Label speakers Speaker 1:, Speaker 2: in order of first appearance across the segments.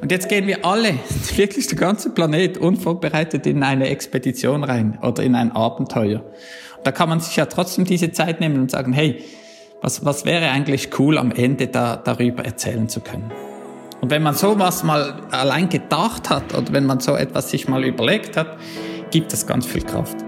Speaker 1: Und jetzt gehen wir alle, wirklich der ganze Planet, unvorbereitet in eine Expedition rein oder in ein Abenteuer. Und da kann man sich ja trotzdem diese Zeit nehmen und sagen, hey, was, was wäre eigentlich cool, am Ende da, darüber erzählen zu können. Und wenn man sowas mal allein gedacht hat oder wenn man so etwas sich mal überlegt hat, gibt es ganz viel Kraft.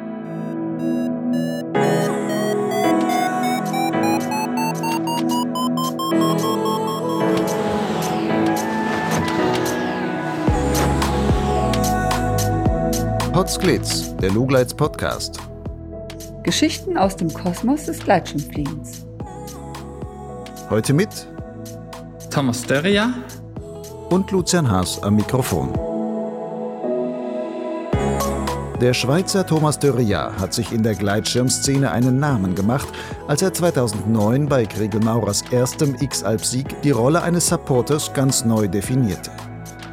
Speaker 2: Potsglitz, der Lugleits Podcast.
Speaker 3: Geschichten aus dem Kosmos des Gleitschirmfliegens.
Speaker 2: Heute mit
Speaker 1: Thomas Dörria
Speaker 2: und Lucian Haas am Mikrofon. Der Schweizer Thomas Dörria hat sich in der Gleitschirmszene einen Namen gemacht, als er 2009 bei Kriegel Maurers erstem X-Alp-Sieg die Rolle eines Supporters ganz neu definierte.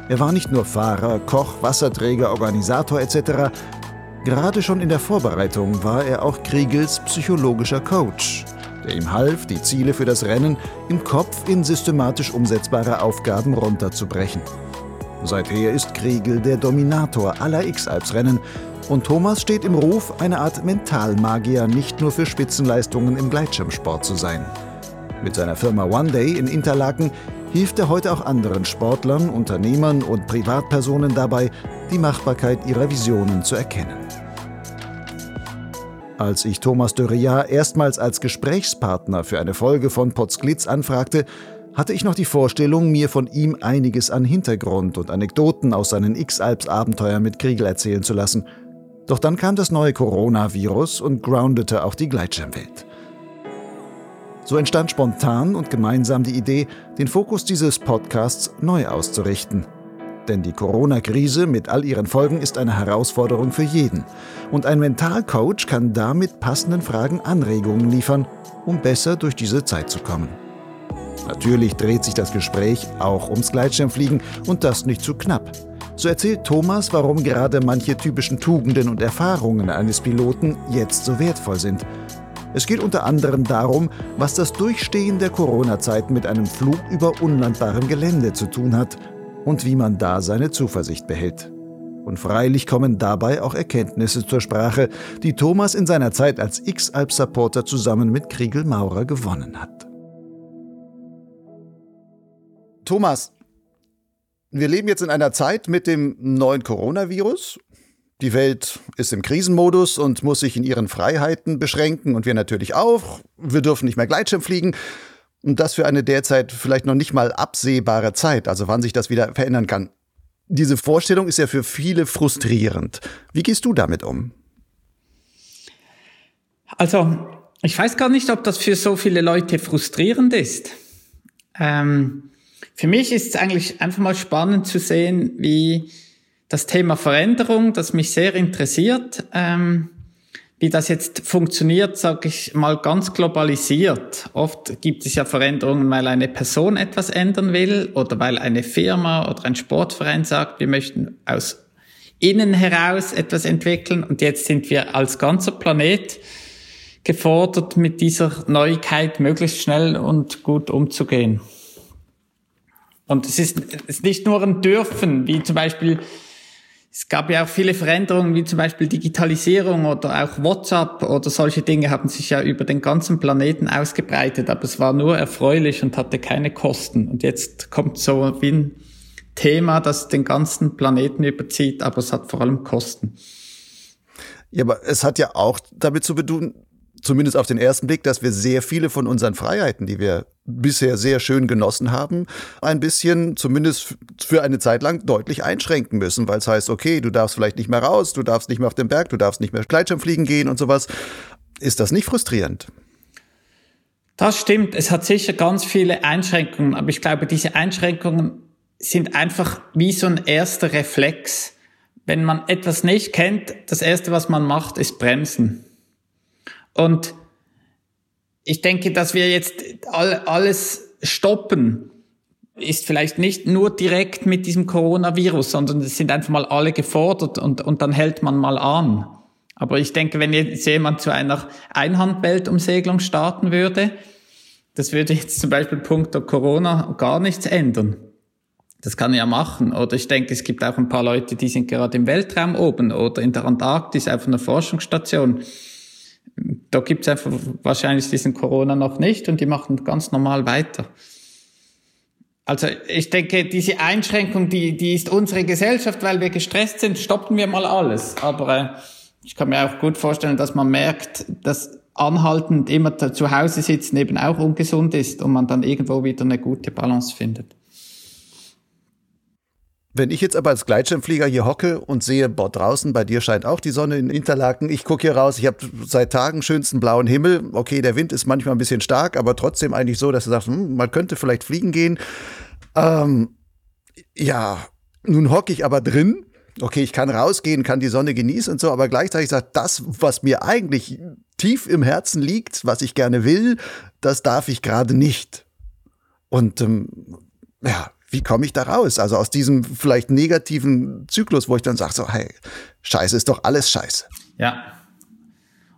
Speaker 2: Er war nicht nur Fahrer, Koch, Wasserträger, Organisator etc. Gerade schon in der Vorbereitung war er auch Kriegels psychologischer Coach, der ihm half, die Ziele für das Rennen im Kopf in systematisch umsetzbare Aufgaben runterzubrechen. Seither ist Kriegel der Dominator aller X-Alps-Rennen und Thomas steht im Ruf, eine Art Mentalmagier nicht nur für Spitzenleistungen im Gleitschirmsport zu sein. Mit seiner Firma One Day in Interlaken hilft er heute auch anderen Sportlern, Unternehmern und Privatpersonen dabei, die Machbarkeit ihrer Visionen zu erkennen. Als ich Thomas Dörria erstmals als Gesprächspartner für eine Folge von Potsglitz anfragte, hatte ich noch die Vorstellung, mir von ihm einiges an Hintergrund und Anekdoten aus seinen X-Alps-Abenteuern mit Kriegel erzählen zu lassen. Doch dann kam das neue Coronavirus und groundete auch die Gleitschirmwelt. So entstand spontan und gemeinsam die Idee, den Fokus dieses Podcasts neu auszurichten. Denn die Corona-Krise mit all ihren Folgen ist eine Herausforderung für jeden. Und ein Mentalcoach kann damit passenden Fragen Anregungen liefern, um besser durch diese Zeit zu kommen. Natürlich dreht sich das Gespräch auch ums Gleitschirmfliegen und das nicht zu knapp. So erzählt Thomas, warum gerade manche typischen Tugenden und Erfahrungen eines Piloten jetzt so wertvoll sind es geht unter anderem darum, was das Durchstehen der Corona-Zeit mit einem Flug über unlandbarem Gelände zu tun hat und wie man da seine Zuversicht behält. Und freilich kommen dabei auch Erkenntnisse zur Sprache, die Thomas in seiner Zeit als X-Alp-Supporter zusammen mit Kriegel Maurer gewonnen hat. Thomas, wir leben jetzt in einer Zeit mit dem neuen Coronavirus die Welt ist im Krisenmodus und muss sich in ihren Freiheiten beschränken und wir natürlich auch. Wir dürfen nicht mehr Gleitschirm fliegen. Und das für eine derzeit vielleicht noch nicht mal absehbare Zeit, also wann sich das wieder verändern kann. Diese Vorstellung ist ja für viele frustrierend. Wie gehst du damit um?
Speaker 1: Also, ich weiß gar nicht, ob das für so viele Leute frustrierend ist. Ähm, für mich ist es eigentlich einfach mal spannend zu sehen, wie das Thema Veränderung, das mich sehr interessiert. Ähm, wie das jetzt funktioniert, sage ich mal ganz globalisiert. Oft gibt es ja Veränderungen, weil eine Person etwas ändern will oder weil eine Firma oder ein Sportverein sagt, wir möchten aus innen heraus etwas entwickeln und jetzt sind wir als ganzer Planet gefordert, mit dieser Neuigkeit möglichst schnell und gut umzugehen. Und es ist, es ist nicht nur ein Dürfen, wie zum Beispiel es gab ja auch viele Veränderungen, wie zum Beispiel Digitalisierung oder auch WhatsApp oder solche Dinge haben sich ja über den ganzen Planeten ausgebreitet, aber es war nur erfreulich und hatte keine Kosten. Und jetzt kommt so wie ein Thema, das den ganzen Planeten überzieht, aber es hat vor allem Kosten.
Speaker 2: Ja, aber es hat ja auch damit zu tun, zumindest auf den ersten Blick, dass wir sehr viele von unseren Freiheiten, die wir bisher sehr schön genossen haben, ein bisschen zumindest für eine Zeit lang deutlich einschränken müssen, weil es heißt, okay, du darfst vielleicht nicht mehr raus, du darfst nicht mehr auf den Berg, du darfst nicht mehr Gleitschirmfliegen gehen und sowas. Ist das nicht frustrierend?
Speaker 1: Das stimmt. Es hat sicher ganz viele Einschränkungen, aber ich glaube, diese Einschränkungen sind einfach wie so ein erster Reflex. Wenn man etwas nicht kennt, das erste, was man macht, ist bremsen. Und ich denke, dass wir jetzt all, alles stoppen, ist vielleicht nicht nur direkt mit diesem Coronavirus, sondern es sind einfach mal alle gefordert und, und dann hält man mal an. Aber ich denke, wenn jetzt jemand zu einer Einhandweltumsegelung starten würde, das würde jetzt zum Beispiel punkto Corona gar nichts ändern. Das kann er ja machen. Oder ich denke, es gibt auch ein paar Leute, die sind gerade im Weltraum oben oder in der Antarktis auf einer Forschungsstation. Da gibt es einfach wahrscheinlich diesen Corona noch nicht und die machen ganz normal weiter. Also ich denke, diese Einschränkung, die, die ist unsere Gesellschaft, weil wir gestresst sind, stoppen wir mal alles. Aber äh, ich kann mir auch gut vorstellen, dass man merkt, dass anhaltend immer zu Hause sitzen eben auch ungesund ist und man dann irgendwo wieder eine gute Balance findet.
Speaker 2: Wenn ich jetzt aber als Gleitschirmflieger hier hocke und sehe, boah, draußen bei dir scheint auch die Sonne in Interlaken, ich gucke hier raus, ich habe seit Tagen schönsten blauen Himmel. Okay, der Wind ist manchmal ein bisschen stark, aber trotzdem eigentlich so, dass du sagst, hm, man könnte vielleicht fliegen gehen. Ähm, ja, nun hocke ich aber drin. Okay, ich kann rausgehen, kann die Sonne genießen und so, aber gleichzeitig sagt, das, was mir eigentlich tief im Herzen liegt, was ich gerne will, das darf ich gerade nicht. Und ähm, ja, wie komme ich da raus? Also aus diesem vielleicht negativen Zyklus, wo ich dann sage, so, hey, Scheiße ist doch alles Scheiße.
Speaker 1: Ja.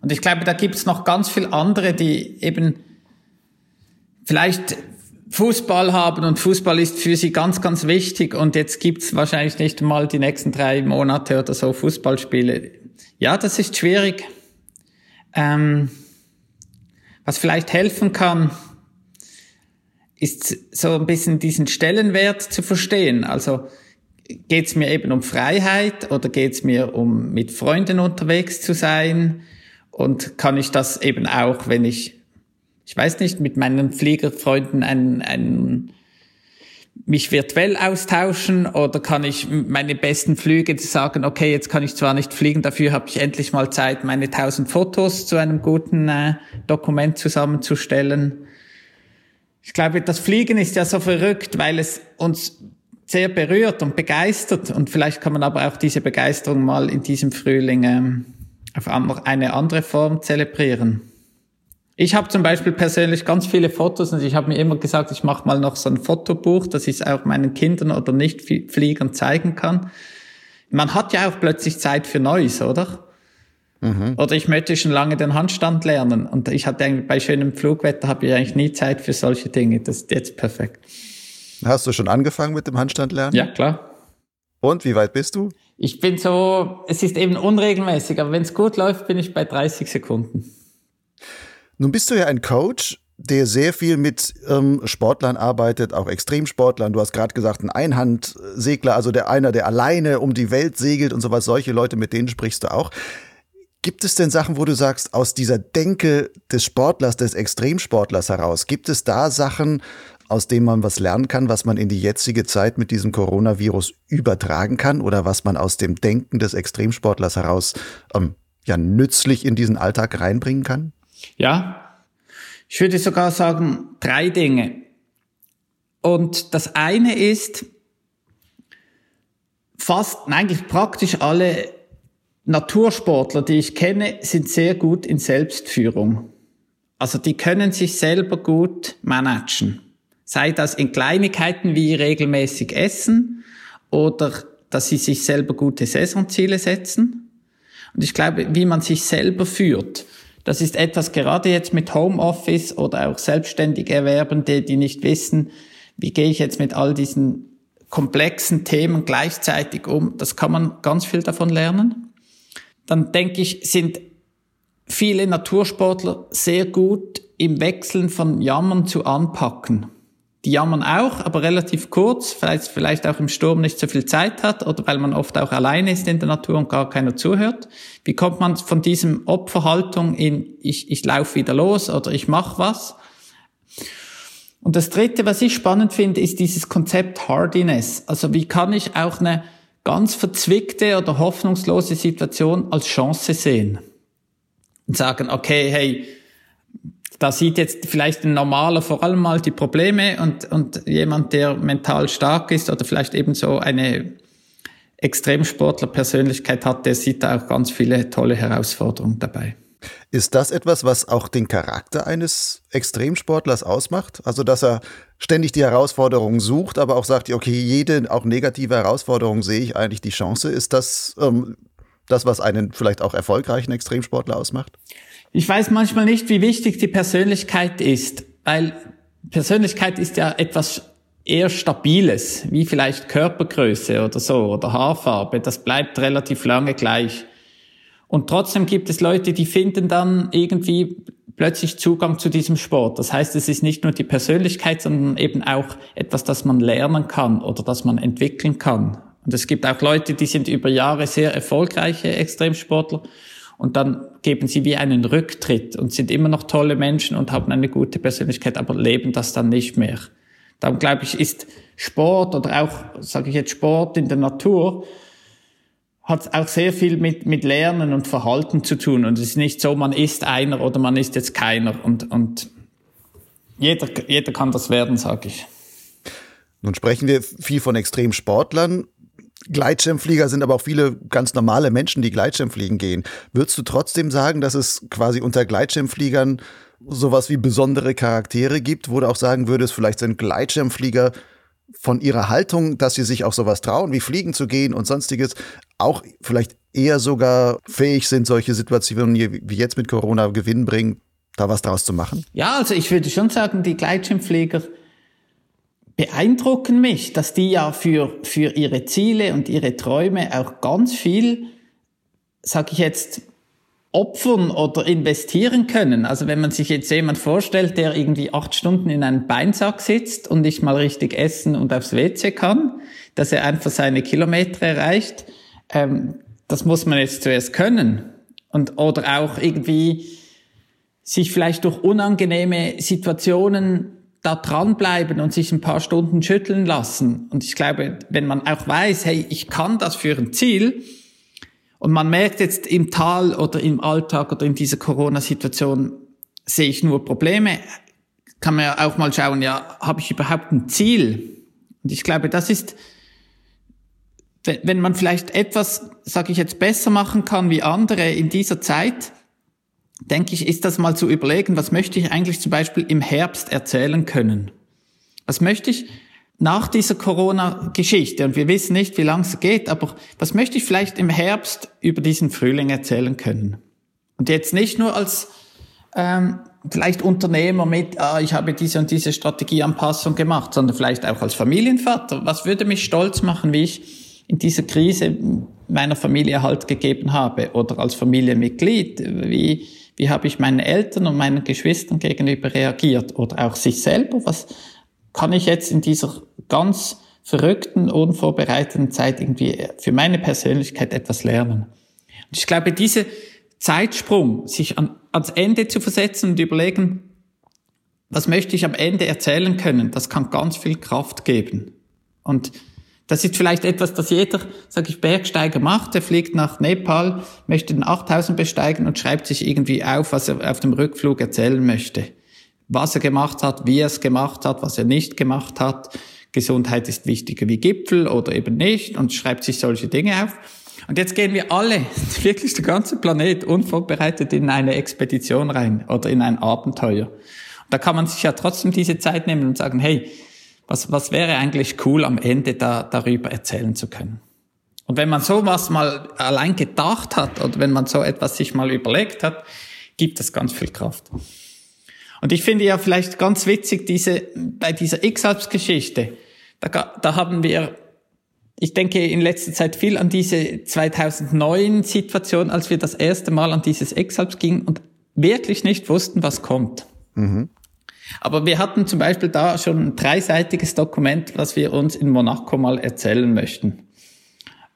Speaker 1: Und ich glaube, da gibt es noch ganz viel andere, die eben vielleicht Fußball haben und Fußball ist für sie ganz, ganz wichtig und jetzt gibt's wahrscheinlich nicht mal die nächsten drei Monate oder so Fußballspiele. Ja, das ist schwierig. Ähm, was vielleicht helfen kann, ist so ein bisschen diesen Stellenwert zu verstehen. Also geht es mir eben um Freiheit oder geht es mir um mit Freunden unterwegs zu sein? Und kann ich das eben auch, wenn ich, ich weiß nicht, mit meinen Fliegerfreunden ein, ein, mich virtuell austauschen oder kann ich meine besten Flüge sagen, okay, jetzt kann ich zwar nicht fliegen, dafür habe ich endlich mal Zeit, meine tausend Fotos zu einem guten äh, Dokument zusammenzustellen ich glaube, das Fliegen ist ja so verrückt, weil es uns sehr berührt und begeistert. Und vielleicht kann man aber auch diese Begeisterung mal in diesem Frühling ähm, auf eine andere Form zelebrieren. Ich habe zum Beispiel persönlich ganz viele Fotos und ich habe mir immer gesagt, ich mache mal noch so ein Fotobuch, dass ich es auch meinen Kindern oder Nicht-Fliegern zeigen kann. Man hat ja auch plötzlich Zeit für Neues, oder? Mhm. Oder ich möchte schon lange den Handstand lernen. Und ich hatte eigentlich bei schönem Flugwetter habe ich eigentlich nie Zeit für solche Dinge. Das ist jetzt perfekt.
Speaker 2: Hast du schon angefangen mit dem Handstand lernen?
Speaker 1: Ja, klar.
Speaker 2: Und wie weit bist du?
Speaker 1: Ich bin so, es ist eben unregelmäßig, aber wenn es gut läuft, bin ich bei 30 Sekunden.
Speaker 2: Nun bist du ja ein Coach, der sehr viel mit ähm, Sportlern arbeitet, auch Extremsportlern. Du hast gerade gesagt, ein Einhandsegler, also der einer, der alleine um die Welt segelt und sowas. Solche Leute, mit denen sprichst du auch. Gibt es denn Sachen, wo du sagst, aus dieser Denke des Sportlers, des Extremsportlers heraus, gibt es da Sachen, aus denen man was lernen kann, was man in die jetzige Zeit mit diesem Coronavirus übertragen kann oder was man aus dem Denken des Extremsportlers heraus ähm, ja nützlich in diesen Alltag reinbringen kann?
Speaker 1: Ja, ich würde sogar sagen drei Dinge. Und das eine ist, fast, eigentlich praktisch alle Natursportler, die ich kenne, sind sehr gut in Selbstführung. Also die können sich selber gut managen. Sei das in Kleinigkeiten wie regelmäßig essen oder dass sie sich selber gute Saisonziele setzen. Und ich glaube, wie man sich selber führt, das ist etwas gerade jetzt mit Homeoffice oder auch selbstständig Erwerbende, die nicht wissen, wie gehe ich jetzt mit all diesen komplexen Themen gleichzeitig um. Das kann man ganz viel davon lernen dann denke ich, sind viele Natursportler sehr gut im Wechseln von Jammern zu Anpacken. Die jammern auch, aber relativ kurz, vielleicht, vielleicht auch im Sturm nicht so viel Zeit hat oder weil man oft auch alleine ist in der Natur und gar keiner zuhört. Wie kommt man von diesem Opferhaltung in ich, ich laufe wieder los oder ich mache was? Und das Dritte, was ich spannend finde, ist dieses Konzept Hardiness. Also wie kann ich auch eine ganz verzwickte oder hoffnungslose Situation als Chance sehen und sagen, okay, hey, da sieht jetzt vielleicht ein Normaler vor allem mal die Probleme und, und jemand, der mental stark ist oder vielleicht eben so eine Extremsportler-Persönlichkeit hat, der sieht da auch ganz viele tolle Herausforderungen dabei.
Speaker 2: Ist das etwas, was auch den Charakter eines Extremsportlers ausmacht? Also, dass er ständig die Herausforderungen sucht, aber auch sagt, okay, jede auch negative Herausforderung sehe ich eigentlich die Chance. Ist das ähm, das, was einen vielleicht auch erfolgreichen Extremsportler ausmacht?
Speaker 1: Ich weiß manchmal nicht, wie wichtig die Persönlichkeit ist, weil Persönlichkeit ist ja etwas eher Stabiles, wie vielleicht Körpergröße oder so oder Haarfarbe, das bleibt relativ lange gleich. Und trotzdem gibt es Leute, die finden dann irgendwie plötzlich Zugang zu diesem Sport. Das heißt, es ist nicht nur die Persönlichkeit, sondern eben auch etwas, das man lernen kann oder das man entwickeln kann. Und es gibt auch Leute, die sind über Jahre sehr erfolgreiche Extremsportler und dann geben sie wie einen Rücktritt und sind immer noch tolle Menschen und haben eine gute Persönlichkeit, aber leben das dann nicht mehr. Darum glaube ich, ist Sport oder auch, sage ich jetzt, Sport in der Natur hat auch sehr viel mit, mit Lernen und Verhalten zu tun. Und es ist nicht so, man ist einer oder man ist jetzt keiner. Und, und jeder, jeder kann das werden, sage ich.
Speaker 2: Nun sprechen wir viel von Extremsportlern. Gleitschirmflieger sind aber auch viele ganz normale Menschen, die Gleitschirmfliegen gehen. Würdest du trotzdem sagen, dass es quasi unter Gleitschirmfliegern sowas wie besondere Charaktere gibt, wo du auch sagen würdest, vielleicht sind Gleitschirmflieger von ihrer Haltung, dass sie sich auch sowas trauen, wie fliegen zu gehen und sonstiges, auch vielleicht eher sogar fähig sind, solche Situationen wie jetzt mit Corona Gewinn bringen, da was draus zu machen?
Speaker 1: Ja, also ich würde schon sagen, die Gleitschirmflieger beeindrucken mich, dass die ja für, für ihre Ziele und ihre Träume auch ganz viel, sag ich jetzt, opfern oder investieren können. Also wenn man sich jetzt jemand vorstellt, der irgendwie acht Stunden in einem Beinsack sitzt und nicht mal richtig essen und aufs WC kann, dass er einfach seine Kilometer erreicht, ähm, das muss man jetzt zuerst können. Und, oder auch irgendwie sich vielleicht durch unangenehme Situationen da dranbleiben und sich ein paar Stunden schütteln lassen. Und ich glaube, wenn man auch weiß, hey, ich kann das für ein Ziel, und man merkt jetzt im Tal oder im Alltag oder in dieser Corona-Situation, sehe ich nur Probleme, kann man ja auch mal schauen, ja, habe ich überhaupt ein Ziel? Und ich glaube, das ist, wenn man vielleicht etwas, sage ich jetzt, besser machen kann wie andere in dieser Zeit, denke ich, ist das mal zu überlegen, was möchte ich eigentlich zum Beispiel im Herbst erzählen können? Was möchte ich nach dieser Corona-Geschichte, und wir wissen nicht, wie lange es geht, aber was möchte ich vielleicht im Herbst über diesen Frühling erzählen können? Und jetzt nicht nur als ähm, vielleicht Unternehmer mit, ah, ich habe diese und diese Strategieanpassung gemacht, sondern vielleicht auch als Familienvater. Was würde mich stolz machen, wie ich in dieser Krise meiner Familie Halt gegeben habe oder als Familienmitglied? Wie, wie habe ich meinen Eltern und meinen Geschwistern gegenüber reagiert oder auch sich selber? Was, kann ich jetzt in dieser ganz verrückten, unvorbereiteten Zeit irgendwie für meine Persönlichkeit etwas lernen. Und ich glaube, diese Zeitsprung, sich an, ans Ende zu versetzen und überlegen, was möchte ich am Ende erzählen können, das kann ganz viel Kraft geben. Und das ist vielleicht etwas, das jeder, sag ich, Bergsteiger macht. Er fliegt nach Nepal, möchte den 8000 besteigen und schreibt sich irgendwie auf, was er auf dem Rückflug erzählen möchte was er gemacht hat, wie er es gemacht hat, was er nicht gemacht hat. Gesundheit ist wichtiger wie Gipfel oder eben nicht und schreibt sich solche Dinge auf. Und jetzt gehen wir alle, wirklich der ganze Planet, unvorbereitet in eine Expedition rein oder in ein Abenteuer. Und da kann man sich ja trotzdem diese Zeit nehmen und sagen, hey, was, was wäre eigentlich cool am Ende da, darüber erzählen zu können. Und wenn man sowas mal allein gedacht hat oder wenn man so etwas sich mal überlegt hat, gibt es ganz viel Kraft. Und ich finde ja vielleicht ganz witzig, diese, bei dieser X-Alps-Geschichte, da, da haben wir, ich denke in letzter Zeit viel an diese 2009 Situation, als wir das erste Mal an dieses X-Alps gingen und wirklich nicht wussten, was kommt. Mhm. Aber wir hatten zum Beispiel da schon ein dreiseitiges Dokument, was wir uns in Monaco mal erzählen möchten.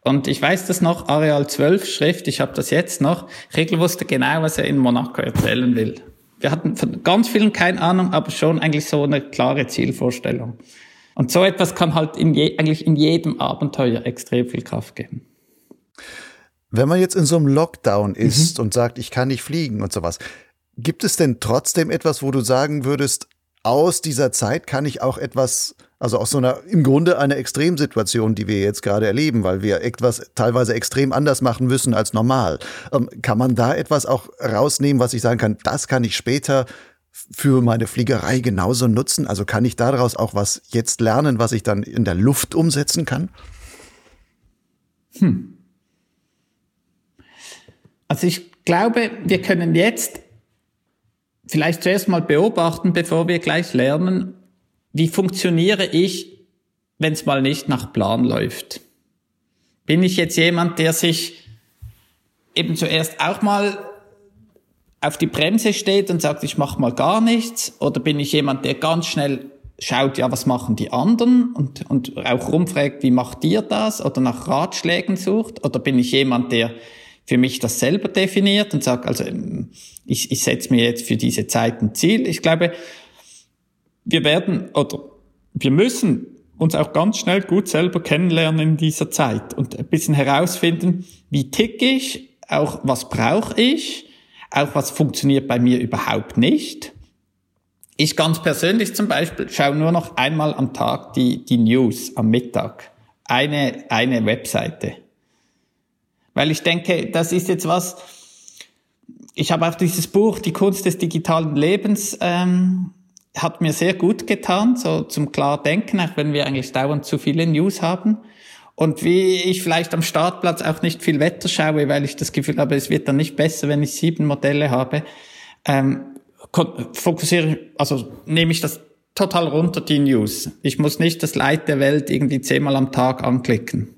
Speaker 1: Und ich weiß das noch, Areal 12 Schrift, ich habe das jetzt noch. Regel wusste genau, was er in Monaco erzählen will. Wir hatten von ganz vielen keine Ahnung, aber schon eigentlich so eine klare Zielvorstellung. Und so etwas kann halt in je, eigentlich in jedem Abenteuer extrem viel Kraft geben.
Speaker 2: Wenn man jetzt in so einem Lockdown ist mhm. und sagt, ich kann nicht fliegen und sowas, gibt es denn trotzdem etwas, wo du sagen würdest, aus dieser Zeit kann ich auch etwas, also aus so einer, im Grunde eine Extremsituation, die wir jetzt gerade erleben, weil wir etwas teilweise extrem anders machen müssen als normal. Ähm, kann man da etwas auch rausnehmen, was ich sagen kann, das kann ich später für meine Fliegerei genauso nutzen? Also kann ich daraus auch was jetzt lernen, was ich dann in der Luft umsetzen kann? Hm.
Speaker 1: Also ich glaube, wir können jetzt vielleicht zuerst mal beobachten, bevor wir gleich lernen, wie funktioniere ich wenn es mal nicht nach Plan läuft? Bin ich jetzt jemand, der sich eben zuerst auch mal auf die Bremse steht und sagt, ich mache mal gar nichts? Oder bin ich jemand, der ganz schnell schaut, ja, was machen die anderen und, und auch rumfragt, wie macht ihr das? Oder nach Ratschlägen sucht? Oder bin ich jemand, der für mich das selber definiert und sagt, also ich, ich setze mir jetzt für diese Zeit ein Ziel. Ich glaube, wir werden oder wir müssen uns auch ganz schnell gut selber kennenlernen in dieser Zeit und ein bisschen herausfinden, wie tick ich, auch was brauche ich, auch was funktioniert bei mir überhaupt nicht. Ich ganz persönlich zum Beispiel schaue nur noch einmal am Tag die, die News am Mittag. Eine, eine Webseite. Weil ich denke, das ist jetzt was, ich habe auch dieses Buch, Die Kunst des digitalen Lebens, ähm, hat mir sehr gut getan, so zum klar denken, auch wenn wir eigentlich dauernd zu viele News haben. Und wie ich vielleicht am Startplatz auch nicht viel Wetter schaue, weil ich das Gefühl habe, es wird dann nicht besser, wenn ich sieben Modelle habe, ähm, fokussiere, also nehme ich das total runter, die News. Ich muss nicht das Leid der Welt irgendwie zehnmal am Tag anklicken.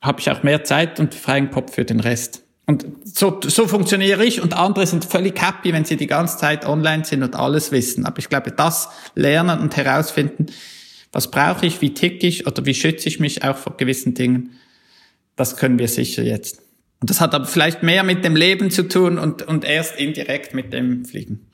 Speaker 1: Habe ich auch mehr Zeit und freien Kopf für den Rest. Und so, so funktioniere ich und andere sind völlig happy, wenn sie die ganze Zeit online sind und alles wissen. Aber ich glaube, das lernen und herausfinden, was brauche ich, wie tick ich oder wie schütze ich mich auch vor gewissen Dingen, das können wir sicher jetzt. Und das hat aber vielleicht mehr mit dem Leben zu tun und, und erst indirekt mit dem Fliegen.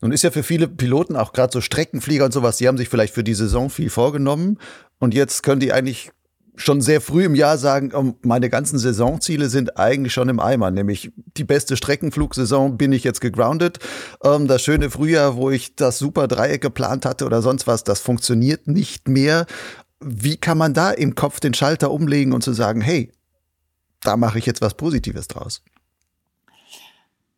Speaker 2: Nun ist ja für viele Piloten, auch gerade so Streckenflieger und sowas, die haben sich vielleicht für die Saison viel vorgenommen und jetzt können die eigentlich schon sehr früh im Jahr sagen, meine ganzen Saisonziele sind eigentlich schon im Eimer, nämlich die beste Streckenflugsaison bin ich jetzt gegroundet. Ähm, das schöne Frühjahr, wo ich das super Dreieck geplant hatte oder sonst was, das funktioniert nicht mehr. Wie kann man da im Kopf den Schalter umlegen und zu sagen, hey, da mache ich jetzt was Positives draus?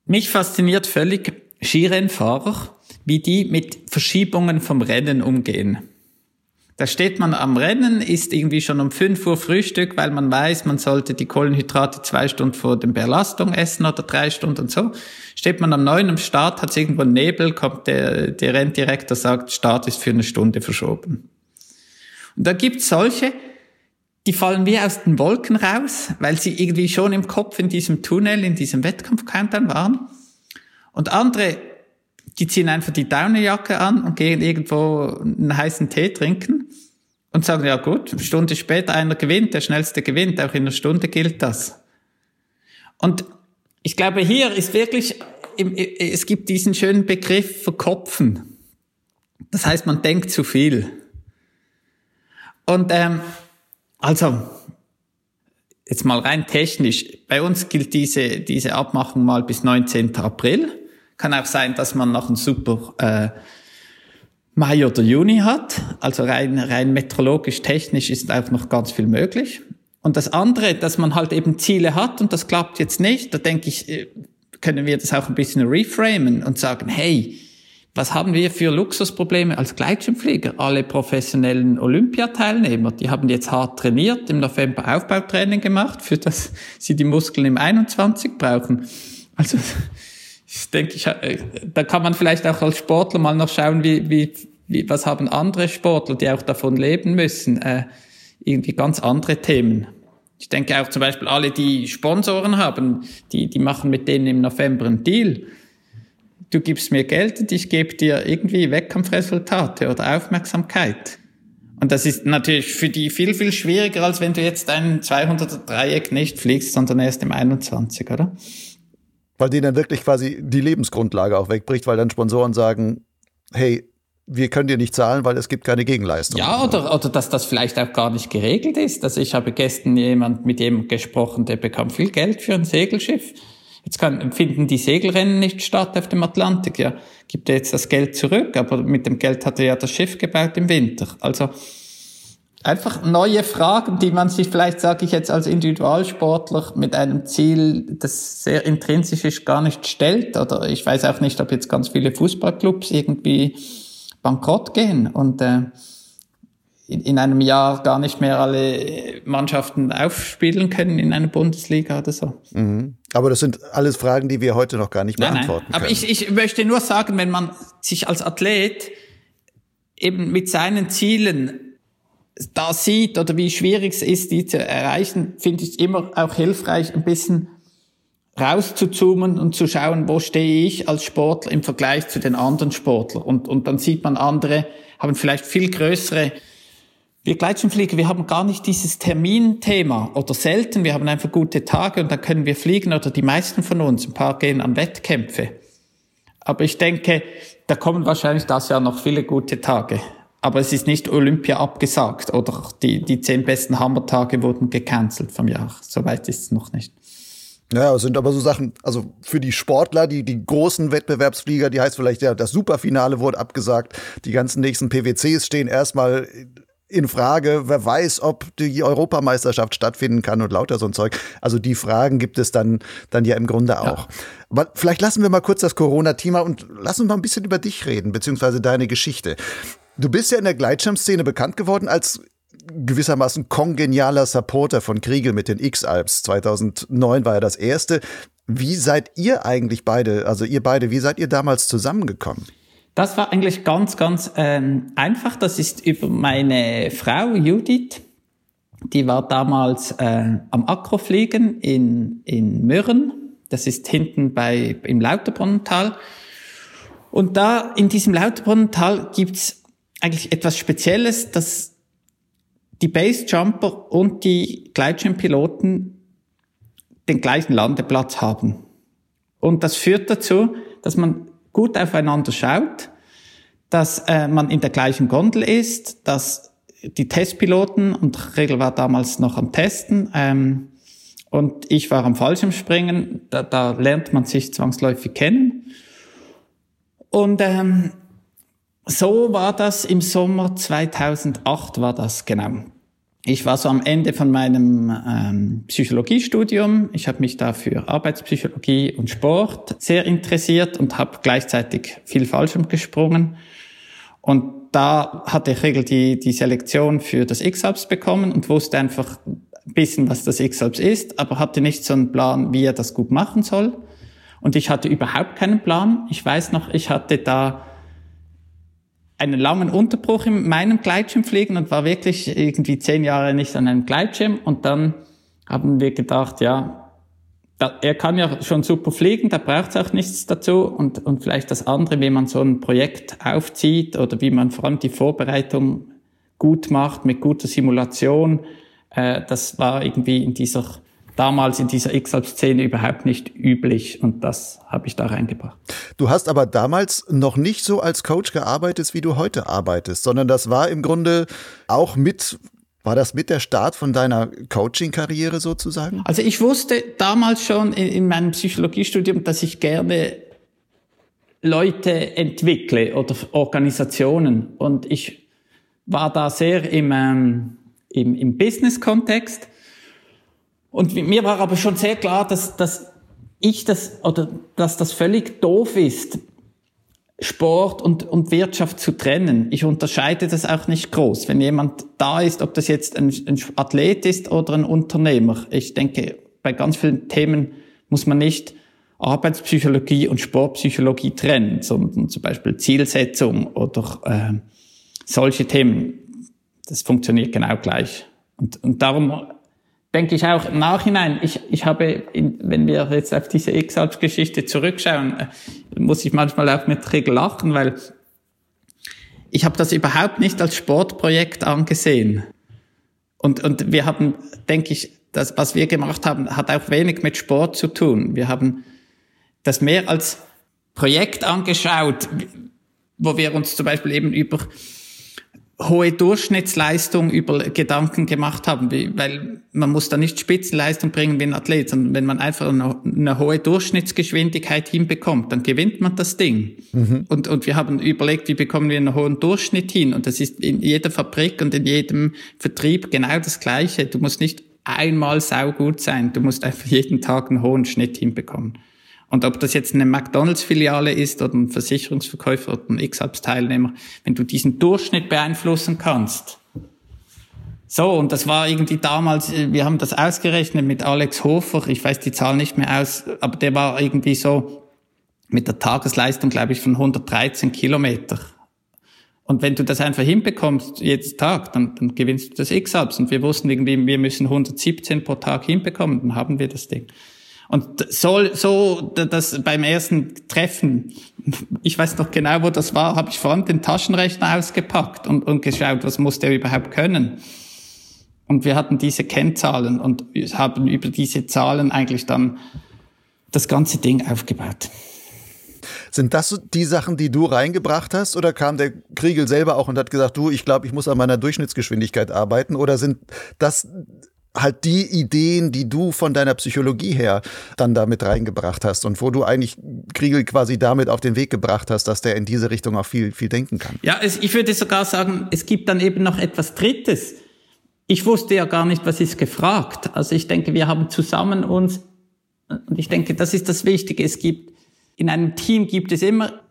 Speaker 1: Mich fasziniert völlig Skirennfahrer, wie die mit Verschiebungen vom Rennen umgehen. Da steht man am Rennen, isst irgendwie schon um 5 Uhr Frühstück, weil man weiß, man sollte die Kohlenhydrate zwei Stunden vor der Belastung essen oder drei Stunden und so. Steht man am 9 am Start, hat irgendwo einen Nebel, kommt der, der Renndirektor, sagt, Start ist für eine Stunde verschoben. Und da gibt's solche, die fallen wie aus den Wolken raus, weil sie irgendwie schon im Kopf in diesem Tunnel, in diesem Wettkampf-Countdown waren. Und andere, die ziehen einfach die Daunenjacke an und gehen irgendwo einen heißen Tee trinken und sagen, ja gut, eine Stunde später einer gewinnt, der schnellste gewinnt, auch in einer Stunde gilt das. Und ich glaube, hier ist wirklich, es gibt diesen schönen Begriff verkopfen. Das heißt, man denkt zu viel. Und ähm, also, jetzt mal rein technisch, bei uns gilt diese, diese Abmachung mal bis 19. April. Kann auch sein, dass man noch einen super äh, Mai oder Juni hat. Also rein, rein meteorologisch, technisch ist auch noch ganz viel möglich. Und das andere, dass man halt eben Ziele hat und das klappt jetzt nicht, da denke ich, äh, können wir das auch ein bisschen reframen und sagen, hey, was haben wir für Luxusprobleme als Gleitschirmflieger? Alle professionellen Olympiateilnehmer, die haben jetzt hart trainiert, im November Aufbautraining gemacht, für das sie die Muskeln im 21 brauchen. Also ich denke, ich, äh, da kann man vielleicht auch als Sportler mal noch schauen, wie, wie, wie was haben andere Sportler, die auch davon leben müssen, äh, irgendwie ganz andere Themen. Ich denke auch zum Beispiel alle, die Sponsoren haben, die, die machen mit denen im November einen Deal. Du gibst mir Geld und ich gebe dir irgendwie Wettkampfresultate oder Aufmerksamkeit. Und das ist natürlich für die viel, viel schwieriger, als wenn du jetzt ein 200er Dreieck nicht fliegst, sondern erst im 21, oder?
Speaker 2: Weil denen dann wirklich quasi die Lebensgrundlage auch wegbricht, weil dann Sponsoren sagen, hey, wir können dir nicht zahlen, weil es gibt keine Gegenleistung.
Speaker 1: Ja, oder, oder dass das vielleicht auch gar nicht geregelt ist. Also ich habe gestern jemand mit jemandem gesprochen, der bekam viel Geld für ein Segelschiff. Jetzt kann, finden die Segelrennen nicht statt auf dem Atlantik. Ja, gibt er jetzt das Geld zurück, aber mit dem Geld hat er ja das Schiff gebaut im Winter. Also einfach neue Fragen, die man sich vielleicht, sage ich jetzt als Individualsportler mit einem Ziel, das sehr intrinsisch ist, gar nicht stellt. Oder ich weiß auch nicht, ob jetzt ganz viele Fußballclubs irgendwie bankrott gehen und äh, in, in einem Jahr gar nicht mehr alle Mannschaften aufspielen können in einer Bundesliga oder so.
Speaker 2: Mhm. Aber das sind alles Fragen, die wir heute noch gar nicht beantworten nein,
Speaker 1: nein. Aber ich, ich möchte nur sagen, wenn man sich als Athlet eben mit seinen Zielen da sieht oder wie schwierig es ist, die zu erreichen, finde ich immer auch hilfreich, ein bisschen rauszuzoomen und zu schauen, wo stehe ich als Sportler im Vergleich zu den anderen Sportlern. Und, und dann sieht man, andere haben vielleicht viel größere wir Gleitschirmflieger, wir haben gar nicht dieses Terminthema oder selten. Wir haben einfach gute Tage und dann können wir fliegen oder die meisten von uns. Ein paar gehen an Wettkämpfe. Aber ich denke, da kommen wahrscheinlich das Jahr noch viele gute Tage. Aber es ist nicht Olympia abgesagt oder die, die zehn besten Hammertage wurden gecancelt vom Jahr. Soweit ist es noch nicht.
Speaker 2: Ja, es sind aber so Sachen, also für die Sportler, die, die großen Wettbewerbsflieger, die heißt vielleicht ja, das Superfinale wurde abgesagt, die ganzen nächsten PWCs stehen erstmal in Frage. Wer weiß, ob die Europameisterschaft stattfinden kann und lauter so ein Zeug. Also die Fragen gibt es dann, dann ja im Grunde auch. Ja. Aber vielleicht lassen wir mal kurz das Corona-Thema und lassen uns mal ein bisschen über dich reden, beziehungsweise deine Geschichte. Du bist ja in der Gleitschirmszene bekannt geworden als gewissermaßen kongenialer Supporter von Kriegel mit den X-Alps. 2009 war er das erste. Wie seid ihr eigentlich beide, also ihr beide, wie seid ihr damals zusammengekommen?
Speaker 1: Das war eigentlich ganz, ganz ähm, einfach. Das ist über meine Frau Judith. Die war damals äh, am Akrofliegen in, in Mürren. Das ist hinten bei, im Lauterbrunnental. Und da in diesem Lauterbrunnental gibt's eigentlich etwas Spezielles, dass die Basejumper und die Gleitschirmpiloten den gleichen Landeplatz haben. Und das führt dazu, dass man gut aufeinander schaut, dass äh, man in der gleichen Gondel ist, dass die Testpiloten, und Regel war damals noch am Testen, ähm, und ich war am Fallschirmspringen, da, da lernt man sich zwangsläufig kennen. Und ähm, so war das im Sommer 2008 war das genau. Ich war so am Ende von meinem ähm, Psychologiestudium. Ich habe mich da für Arbeitspsychologie und Sport sehr interessiert und habe gleichzeitig viel Fallschirm gesprungen. Und da hatte ich regel die, die Selektion für das X-Alps bekommen und wusste einfach ein bisschen, was das X-Alps ist, aber hatte nicht so einen Plan, wie er das gut machen soll. Und ich hatte überhaupt keinen Plan. Ich weiß noch, ich hatte da einen langen Unterbruch in meinem Gleitschirmfliegen und war wirklich irgendwie zehn Jahre nicht an einem Gleitschirm. Und dann haben wir gedacht, ja, da, er kann ja schon super fliegen, da braucht es auch nichts dazu. Und, und vielleicht das andere, wie man so ein Projekt aufzieht oder wie man vor allem die Vorbereitung gut macht mit guter Simulation, äh, das war irgendwie in dieser damals in dieser X-Szene überhaupt nicht üblich und das habe ich da reingebracht.
Speaker 2: Du hast aber damals noch nicht so als Coach gearbeitet, wie du heute arbeitest, sondern das war im Grunde auch mit war das mit der Start von deiner Coaching-Karriere sozusagen?
Speaker 1: Also ich wusste damals schon in, in meinem Psychologiestudium, dass ich gerne Leute entwickle oder Organisationen. Und ich war da sehr im, ähm, im, im Business-Kontext und mir war aber schon sehr klar, dass, dass ich das, oder dass das völlig doof ist, Sport und, und Wirtschaft zu trennen. Ich unterscheide das auch nicht groß. Wenn jemand da ist, ob das jetzt ein, ein Athlet ist oder ein Unternehmer. Ich denke, bei ganz vielen Themen muss man nicht Arbeitspsychologie und Sportpsychologie trennen, sondern zum Beispiel Zielsetzung oder äh, solche Themen. Das funktioniert genau gleich. Und, und darum denke ich auch im Nachhinein, ich, ich habe, in, wenn wir jetzt auf diese X-Alps-Geschichte zurückschauen, äh, muss ich manchmal auch mit Regel lachen, weil ich habe das überhaupt nicht als Sportprojekt angesehen. Und, und wir haben, denke ich, das, was wir gemacht haben, hat auch wenig mit Sport zu tun. Wir haben das mehr als Projekt angeschaut, wo wir uns zum Beispiel eben über hohe Durchschnittsleistung über Gedanken gemacht haben, weil man muss da nicht Spitzenleistung bringen wie ein Athlet, sondern wenn man einfach eine, eine hohe Durchschnittsgeschwindigkeit hinbekommt, dann gewinnt man das Ding. Mhm. Und, und wir haben überlegt, wie bekommen wir einen hohen Durchschnitt hin? Und das ist in jeder Fabrik und in jedem Vertrieb genau das Gleiche. Du musst nicht einmal saugut sein, du musst einfach jeden Tag einen hohen Schnitt hinbekommen. Und ob das jetzt eine McDonalds-Filiale ist oder ein Versicherungsverkäufer oder ein X-Alps-Teilnehmer, wenn du diesen Durchschnitt beeinflussen kannst. So, und das war irgendwie damals, wir haben das ausgerechnet mit Alex Hofer, ich weiß die Zahl nicht mehr aus, aber der war irgendwie so mit der Tagesleistung, glaube ich, von 113 Kilometer. Und wenn du das einfach hinbekommst, jeden Tag, dann, dann gewinnst du das X-Ups. Und wir wussten irgendwie, wir müssen 117 pro Tag hinbekommen, dann haben wir das Ding. Und so, so das beim ersten Treffen, ich weiß noch genau, wo das war, habe ich vorhin den Taschenrechner ausgepackt und, und geschaut, was muss der überhaupt können. Und wir hatten diese Kennzahlen und haben über diese Zahlen eigentlich dann das ganze Ding aufgebaut.
Speaker 2: Sind das die Sachen, die du reingebracht hast, oder kam der Kriegel selber auch und hat gesagt, du, ich glaube, ich muss an meiner Durchschnittsgeschwindigkeit arbeiten, oder sind das halt die Ideen, die du von deiner Psychologie her dann damit reingebracht hast und wo du eigentlich Kriegel quasi damit auf den Weg gebracht hast, dass der in diese Richtung auch viel, viel denken kann.
Speaker 1: Ja, es, ich würde sogar sagen, es gibt dann eben noch etwas Drittes. Ich wusste ja gar nicht, was ist gefragt. Also ich denke, wir haben zusammen uns, und ich denke, das ist das Wichtige, es gibt, in einem Team gibt es immer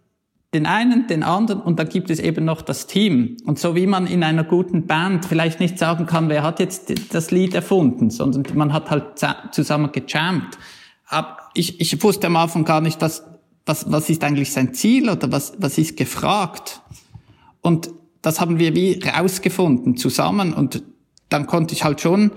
Speaker 1: den einen, den anderen und dann gibt es eben noch das Team. Und so wie man in einer guten Band vielleicht nicht sagen kann, wer hat jetzt das Lied erfunden, sondern man hat halt zusammen gejammt. Ich, ich wusste am Anfang gar nicht, was, was, was ist eigentlich sein Ziel oder was, was ist gefragt. Und das haben wir wie rausgefunden zusammen und dann konnte ich halt schon,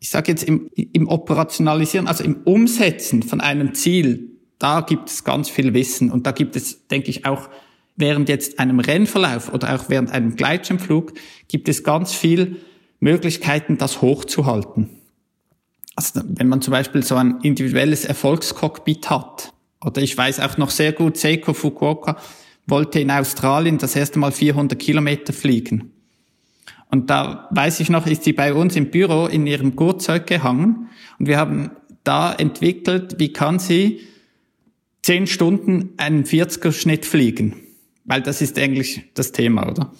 Speaker 1: ich sage jetzt im, im Operationalisieren, also im Umsetzen von einem Ziel, da gibt es ganz viel Wissen und da gibt es, denke ich, auch während jetzt einem Rennverlauf oder auch während einem Gleitschirmflug gibt es ganz viel Möglichkeiten, das hochzuhalten. Also wenn man zum Beispiel so ein individuelles Erfolgscockpit hat, oder ich weiß auch noch sehr gut, Seiko Fukuoka wollte in Australien das erste Mal 400 Kilometer fliegen. Und da weiß ich noch, ist sie bei uns im Büro in ihrem Gurtzeug gehangen und wir haben da entwickelt, wie kann sie zehn Stunden einen 40er Schnitt fliegen. Weil das ist eigentlich das Thema, oder?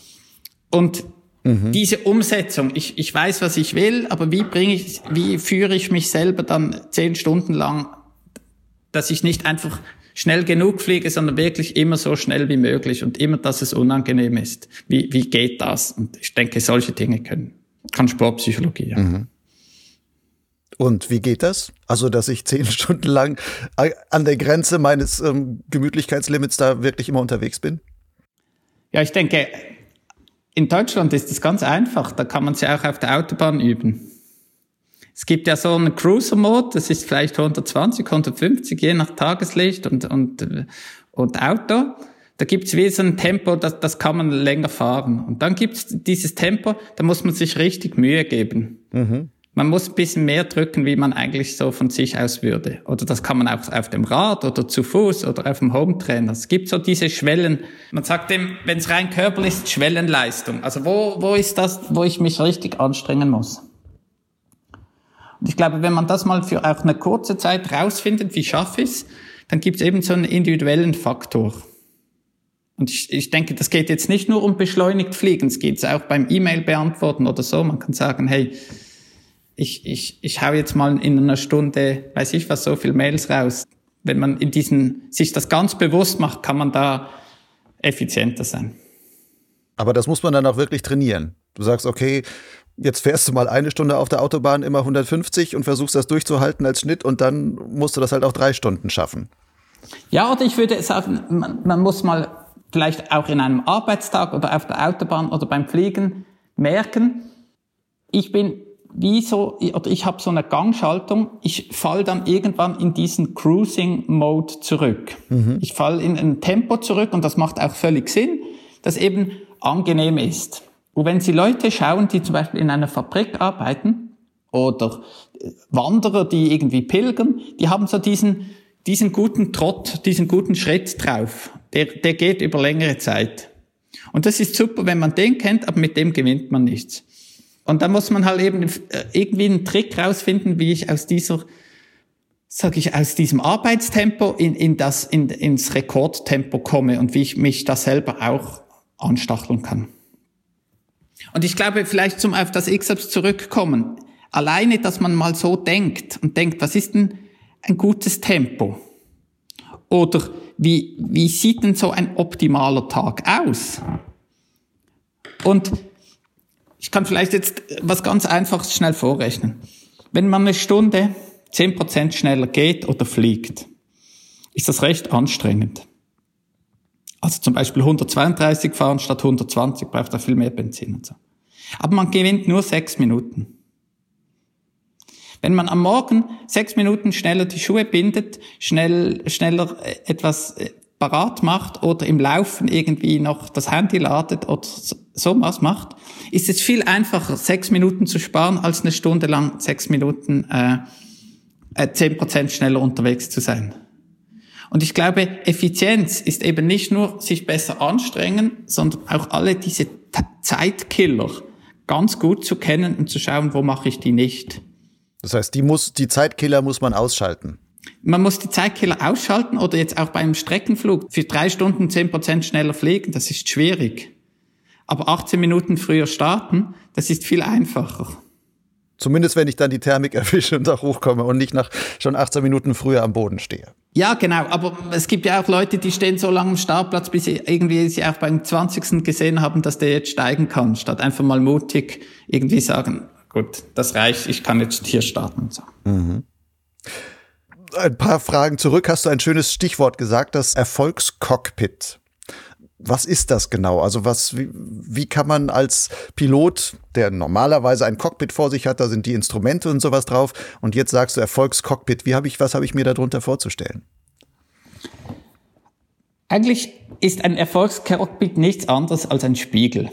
Speaker 1: Und mhm. diese Umsetzung, ich, ich weiß, was ich will, aber wie bringe ich, wie führe ich mich selber dann zehn Stunden lang, dass ich nicht einfach schnell genug fliege, sondern wirklich immer so schnell wie möglich und immer, dass es unangenehm ist. Wie, wie geht das? Und ich denke, solche Dinge können, kann Sportpsychologie. Ja. Mhm.
Speaker 2: Und wie geht das? Also, dass ich zehn Stunden lang an der Grenze meines ähm, Gemütlichkeitslimits da wirklich immer unterwegs bin?
Speaker 1: Ja, ich denke, in Deutschland ist es ganz einfach. Da kann man es ja auch auf der Autobahn üben. Es gibt ja so einen Cruiser-Mode, das ist vielleicht 120, 150, je nach Tageslicht und, und, und Auto. Da gibt's wie so ein Tempo, das, das kann man länger fahren. Und dann gibt's dieses Tempo, da muss man sich richtig Mühe geben. Mhm. Man muss ein bisschen mehr drücken, wie man eigentlich so von sich aus würde. Oder das kann man auch auf dem Rad oder zu Fuß oder auf dem Hometrainer. Es gibt so diese Schwellen. Man sagt dem, wenn es rein körperlich ist, Schwellenleistung. Also wo, wo ist das, wo ich mich richtig anstrengen muss? Und ich glaube, wenn man das mal für auch eine kurze Zeit rausfindet, wie schaffe ich es, dann gibt es eben so einen individuellen Faktor. Und ich, ich denke, das geht jetzt nicht nur um beschleunigt Fliegen, es geht auch beim E-Mail beantworten oder so. Man kann sagen, hey, ich, ich, ich hau jetzt mal in einer Stunde, weiß ich was, so viel Mails raus. Wenn man in diesen, sich das ganz bewusst macht, kann man da effizienter sein.
Speaker 2: Aber das muss man dann auch wirklich trainieren. Du sagst, okay, jetzt fährst du mal eine Stunde auf der Autobahn immer 150 und versuchst das durchzuhalten als Schnitt und dann musst du das halt auch drei Stunden schaffen.
Speaker 1: Ja, oder ich würde sagen, man, man muss mal vielleicht auch in einem Arbeitstag oder auf der Autobahn oder beim Fliegen merken, ich bin wie so, oder ich habe so eine Gangschaltung, ich fall dann irgendwann in diesen Cruising-Mode zurück. Mhm. Ich fall in ein Tempo zurück und das macht auch völlig Sinn, das eben angenehm ist. Und wenn Sie Leute schauen, die zum Beispiel in einer Fabrik arbeiten oder Wanderer, die irgendwie pilgern, die haben so diesen, diesen guten Trott, diesen guten Schritt drauf. Der, der geht über längere Zeit. Und das ist super, wenn man den kennt, aber mit dem gewinnt man nichts. Und da muss man halt eben äh, irgendwie einen Trick rausfinden, wie ich aus dieser, sag ich, aus diesem Arbeitstempo in, in das, in, ins Rekordtempo komme und wie ich mich da selber auch anstacheln kann. Und ich glaube, vielleicht zum auf das X-Ups zurückkommen. Alleine, dass man mal so denkt und denkt, was ist denn ein gutes Tempo? Oder wie, wie sieht denn so ein optimaler Tag aus? Und ich kann vielleicht jetzt was ganz Einfaches schnell vorrechnen. Wenn man eine Stunde zehn Prozent schneller geht oder fliegt, ist das recht anstrengend. Also zum Beispiel 132 fahren statt 120 braucht er viel mehr Benzin und so. Aber man gewinnt nur sechs Minuten. Wenn man am Morgen sechs Minuten schneller die Schuhe bindet, schnell, schneller äh, etwas äh, parat macht oder im Laufen irgendwie noch das Handy ladet oder so was macht, ist es viel einfacher, sechs Minuten zu sparen, als eine Stunde lang sechs Minuten äh, äh, zehn Prozent schneller unterwegs zu sein. Und ich glaube, Effizienz ist eben nicht nur sich besser anstrengen, sondern auch alle diese Zeitkiller ganz gut zu kennen und zu schauen, wo mache ich die nicht.
Speaker 2: Das heißt, die muss, die Zeitkiller muss man ausschalten.
Speaker 1: Man muss die Zeitkiller ausschalten oder jetzt auch beim Streckenflug für drei Stunden zehn Prozent schneller fliegen. Das ist schwierig. Aber 18 Minuten früher starten, das ist viel einfacher.
Speaker 2: Zumindest wenn ich dann die Thermik erwische und da hochkomme und nicht nach schon 18 Minuten früher am Boden stehe.
Speaker 1: Ja, genau. Aber es gibt ja auch Leute, die stehen so lange am Startplatz, bis sie irgendwie sie auch beim 20. gesehen haben, dass der jetzt steigen kann, statt einfach mal mutig irgendwie sagen, gut, das reicht, ich kann jetzt hier starten. So. Mhm.
Speaker 2: Ein paar Fragen zurück hast du ein schönes Stichwort gesagt, das Erfolgscockpit. Was ist das genau? Also was, wie, wie kann man als Pilot, der normalerweise ein Cockpit vor sich hat, da sind die Instrumente und sowas drauf, und jetzt sagst du Erfolgscockpit, wie habe ich, was habe ich mir darunter vorzustellen?
Speaker 1: Eigentlich ist ein Erfolgscockpit nichts anderes als ein Spiegel.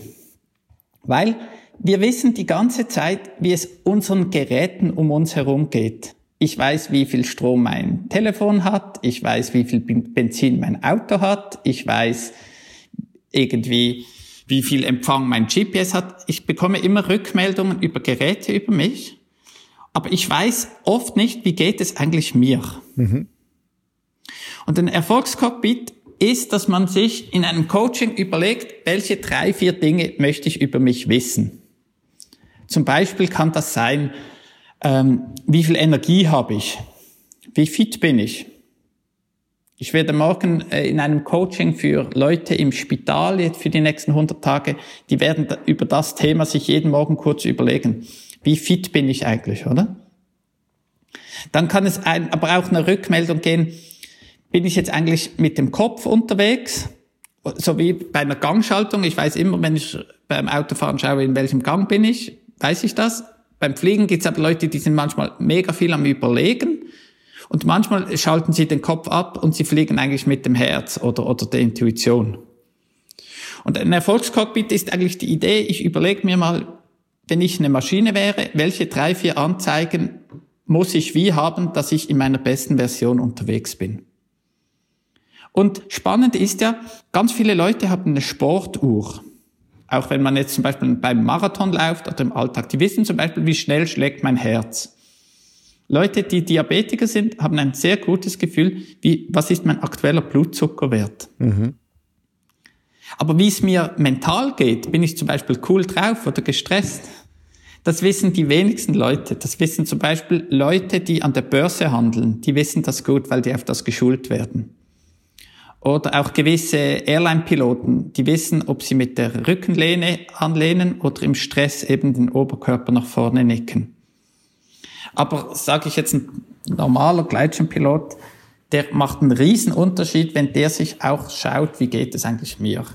Speaker 1: Weil wir wissen die ganze Zeit, wie es unseren Geräten um uns herum geht. Ich weiß, wie viel Strom mein Telefon hat. Ich weiß, wie viel Benzin mein Auto hat. Ich weiß irgendwie, wie viel Empfang mein GPS hat. Ich bekomme immer Rückmeldungen über Geräte über mich. Aber ich weiß oft nicht, wie geht es eigentlich mir. Mhm. Und ein Erfolgscockpit ist, dass man sich in einem Coaching überlegt, welche drei, vier Dinge möchte ich über mich wissen. Zum Beispiel kann das sein, ähm, wie viel Energie habe ich? Wie fit bin ich? Ich werde morgen äh, in einem Coaching für Leute im Spital jetzt für die nächsten 100 Tage, die werden über das Thema sich jeden Morgen kurz überlegen. Wie fit bin ich eigentlich, oder? Dann kann es ein, aber auch eine Rückmeldung gehen, bin ich jetzt eigentlich mit dem Kopf unterwegs? So wie bei einer Gangschaltung. Ich weiß immer, wenn ich beim Autofahren schaue, in welchem Gang bin ich weiß ich das. Beim Fliegen gibt es aber Leute, die sind manchmal mega viel am Überlegen und manchmal schalten sie den Kopf ab und sie fliegen eigentlich mit dem Herz oder, oder der Intuition. Und ein Erfolgscockpit ist eigentlich die Idee, ich überlege mir mal, wenn ich eine Maschine wäre, welche drei, vier Anzeigen muss ich wie haben, dass ich in meiner besten Version unterwegs bin. Und spannend ist ja, ganz viele Leute haben eine Sportuhr. Auch wenn man jetzt zum Beispiel beim Marathon läuft oder im Alltag, die wissen zum Beispiel, wie schnell schlägt mein Herz. Leute, die Diabetiker sind, haben ein sehr gutes Gefühl, wie, was ist mein aktueller Blutzuckerwert. Mhm. Aber wie es mir mental geht, bin ich zum Beispiel cool drauf oder gestresst. Das wissen die wenigsten Leute. Das wissen zum Beispiel Leute, die an der Börse handeln. Die wissen das gut, weil die auf das geschult werden. Oder auch gewisse Airline-Piloten, die wissen, ob sie mit der Rückenlehne anlehnen oder im Stress eben den Oberkörper nach vorne nicken. Aber sage ich jetzt ein normaler Gleitschirmpilot, der macht einen riesen Unterschied, wenn der sich auch schaut, wie geht es eigentlich mir.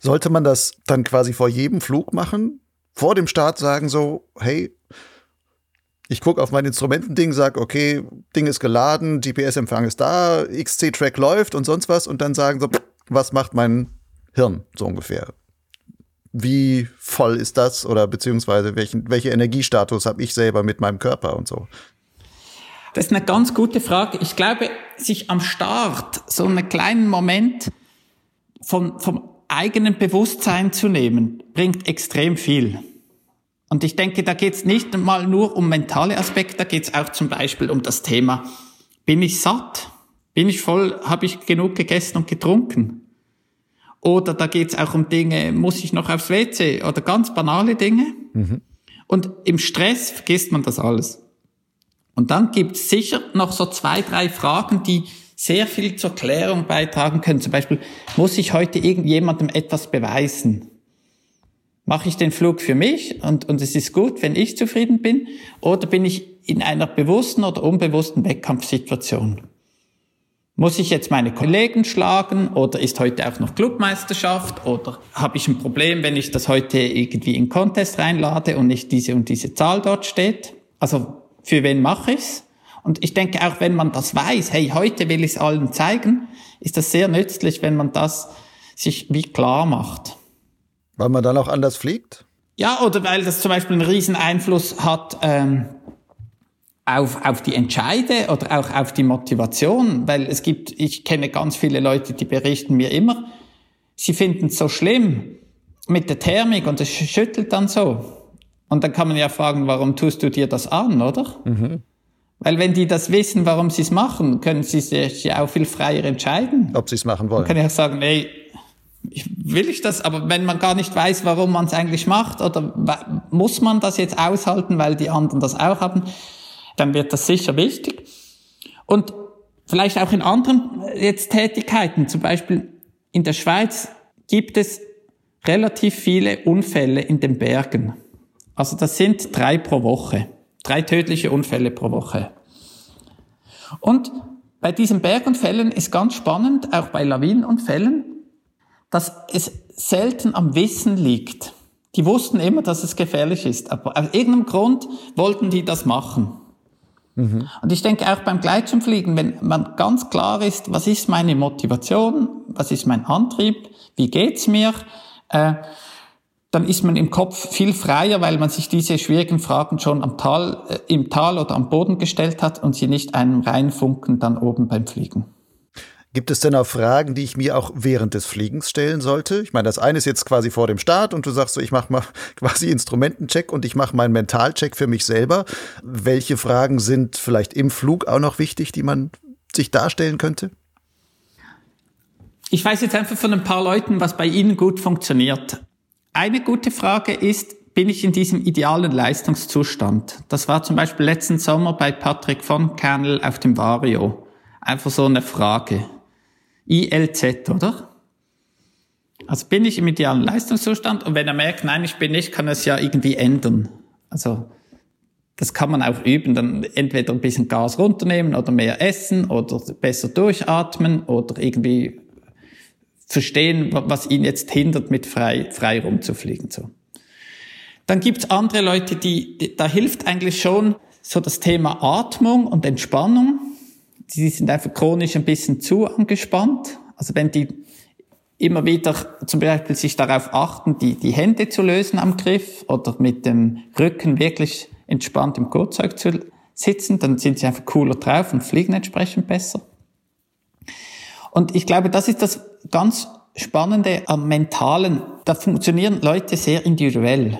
Speaker 2: Sollte man das dann quasi vor jedem Flug machen? Vor dem Start sagen so, hey, ich gucke auf mein Instrumentending, sage, okay, Ding ist geladen, GPS-Empfang ist da, XC-Track läuft und sonst was und dann sagen so, was macht mein Hirn so ungefähr? Wie voll ist das oder beziehungsweise welchen, welche Energiestatus habe ich selber mit meinem Körper und so?
Speaker 1: Das ist eine ganz gute Frage. Ich glaube, sich am Start so einen kleinen Moment von, vom eigenen Bewusstsein zu nehmen, bringt extrem viel. Und ich denke, da geht es nicht mal nur um mentale Aspekte, da geht es auch zum Beispiel um das Thema, bin ich satt? Bin ich voll? Habe ich genug gegessen und getrunken? Oder da geht es auch um Dinge, muss ich noch aufs WC? Oder ganz banale Dinge. Mhm. Und im Stress vergisst man das alles. Und dann gibt es sicher noch so zwei, drei Fragen, die sehr viel zur Klärung beitragen können. Zum Beispiel, muss ich heute irgendjemandem etwas beweisen? Mache ich den Flug für mich und, und es ist gut, wenn ich zufrieden bin? Oder bin ich in einer bewussten oder unbewussten Wettkampfsituation? Muss ich jetzt meine Kollegen schlagen oder ist heute auch noch Clubmeisterschaft oder habe ich ein Problem, wenn ich das heute irgendwie in Contest reinlade und nicht diese und diese Zahl dort steht? Also für wen mache ich's? Und ich denke auch, wenn man das weiß, hey, heute will ich es allen zeigen, ist das sehr nützlich, wenn man das sich wie klar macht.
Speaker 2: Weil man dann auch anders fliegt?
Speaker 1: Ja, oder weil das zum Beispiel einen riesen Einfluss hat ähm, auf, auf die Entscheide oder auch auf die Motivation, weil es gibt, ich kenne ganz viele Leute, die berichten mir immer, sie finden es so schlimm mit der Thermik und es schüttelt dann so. Und dann kann man ja fragen, warum tust du dir das an, oder? Mhm. Weil wenn die das wissen, warum sie es machen, können sie sich ja auch viel freier entscheiden.
Speaker 2: Ob sie es machen wollen.
Speaker 1: Man kann ja sagen, nee, ich, will ich das? Aber wenn man gar nicht weiß, warum man es eigentlich macht, oder muss man das jetzt aushalten, weil die anderen das auch haben, dann wird das sicher wichtig. Und vielleicht auch in anderen äh, jetzt Tätigkeiten, zum Beispiel in der Schweiz gibt es relativ viele Unfälle in den Bergen. Also das sind drei pro Woche. Drei tödliche Unfälle pro Woche. Und bei diesen Bergunfällen ist ganz spannend, auch bei Lawinenunfällen, dass es selten am Wissen liegt. Die wussten immer, dass es gefährlich ist, aber aus irgendeinem Grund wollten die das machen. Mhm. Und ich denke auch beim Gleitschirmfliegen, wenn man ganz klar ist, was ist meine Motivation, was ist mein Antrieb, wie geht's mir, äh, dann ist man im Kopf viel freier, weil man sich diese schwierigen Fragen schon am Tal, äh, im Tal oder am Boden gestellt hat und sie nicht einem reinfunken dann oben beim Fliegen.
Speaker 2: Gibt es denn auch Fragen, die ich mir auch während des Fliegens stellen sollte? Ich meine, das eine ist jetzt quasi vor dem Start und du sagst so, ich mache mal quasi Instrumentencheck und ich mache meinen Mentalcheck für mich selber. Welche Fragen sind vielleicht im Flug auch noch wichtig, die man sich darstellen könnte?
Speaker 1: Ich weiß jetzt einfach von ein paar Leuten, was bei ihnen gut funktioniert. Eine gute Frage ist, bin ich in diesem idealen Leistungszustand? Das war zum Beispiel letzten Sommer bei Patrick von Kernel auf dem Vario. Einfach so eine Frage. ILZ, oder? Also bin ich im idealen Leistungszustand und wenn er merkt, nein, ich bin nicht, kann er es ja irgendwie ändern. Also das kann man auch üben, dann entweder ein bisschen Gas runternehmen oder mehr essen oder besser durchatmen oder irgendwie verstehen, was ihn jetzt hindert, mit frei, frei rumzufliegen. So. Dann gibt's andere Leute, die, die, da hilft eigentlich schon so das Thema Atmung und Entspannung die sind einfach chronisch ein bisschen zu angespannt. Also wenn die immer wieder zum Beispiel sich darauf achten, die, die Hände zu lösen am Griff oder mit dem Rücken wirklich entspannt im Kurzzeug zu sitzen, dann sind sie einfach cooler drauf und fliegen entsprechend besser. Und ich glaube, das ist das ganz Spannende am Mentalen. Da funktionieren Leute sehr individuell.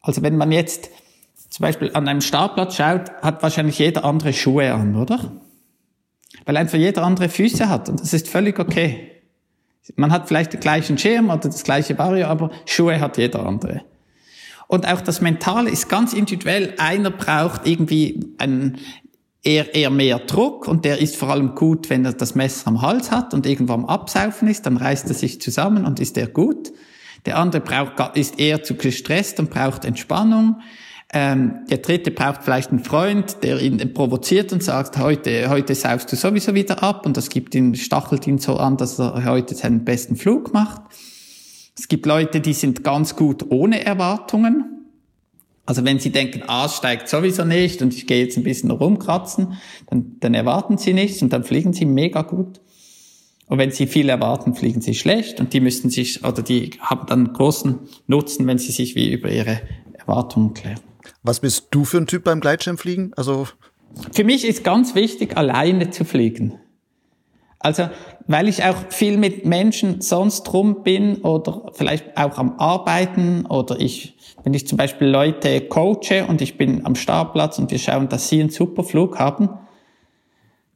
Speaker 1: Also wenn man jetzt zum Beispiel an einem Startplatz schaut, hat wahrscheinlich jeder andere Schuhe an, oder? Weil einfach jeder andere Füße hat und das ist völlig okay. Man hat vielleicht den gleichen Schirm oder das gleiche Barrier, aber Schuhe hat jeder andere. Und auch das Mentale ist ganz individuell. Einer braucht irgendwie einen, eher, eher mehr Druck und der ist vor allem gut, wenn er das Messer am Hals hat und irgendwo am Absaufen ist, dann reißt er sich zusammen und ist er gut. Der andere braucht, ist eher zu gestresst und braucht Entspannung. Ähm, der dritte braucht vielleicht einen Freund, der ihn provoziert und sagt, heute, heute saufst du sowieso wieder ab und das gibt ihn, stachelt ihn so an, dass er heute seinen besten Flug macht. Es gibt Leute, die sind ganz gut ohne Erwartungen. Also wenn sie denken, ah, es steigt sowieso nicht und ich gehe jetzt ein bisschen rumkratzen, dann, dann erwarten sie nichts und dann fliegen sie mega gut. Und wenn sie viel erwarten, fliegen sie schlecht und die müssten sich, oder die haben dann großen Nutzen, wenn sie sich wie über ihre Erwartungen klären.
Speaker 2: Was bist du für ein Typ beim Gleitschirmfliegen? Also
Speaker 1: für mich ist ganz wichtig, alleine zu fliegen. Also, weil ich auch viel mit Menschen sonst rum bin oder vielleicht auch am Arbeiten oder ich, wenn ich zum Beispiel Leute coache und ich bin am Startplatz und wir schauen, dass sie einen super Flug haben,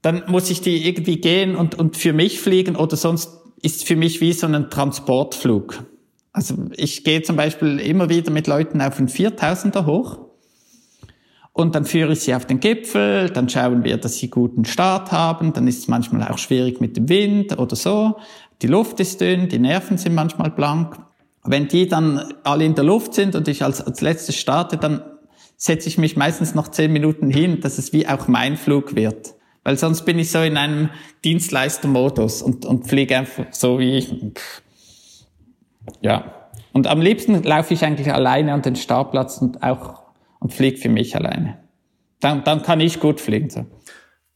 Speaker 1: dann muss ich die irgendwie gehen und, und für mich fliegen oder sonst ist für mich wie so ein Transportflug. Also ich gehe zum Beispiel immer wieder mit Leuten auf einen 4000er hoch und dann führe ich sie auf den Gipfel, dann schauen wir, dass sie guten Start haben, dann ist es manchmal auch schwierig mit dem Wind oder so. Die Luft ist dünn, die Nerven sind manchmal blank. Wenn die dann alle in der Luft sind und ich als, als letztes starte, dann setze ich mich meistens noch zehn Minuten hin, dass es wie auch mein Flug wird. Weil sonst bin ich so in einem Dienstleistermodus und, und fliege einfach so wie ich. Ja. Und am liebsten laufe ich eigentlich alleine an den Startplatz und auch und fliege für mich alleine. Dann, dann kann ich gut fliegen. So.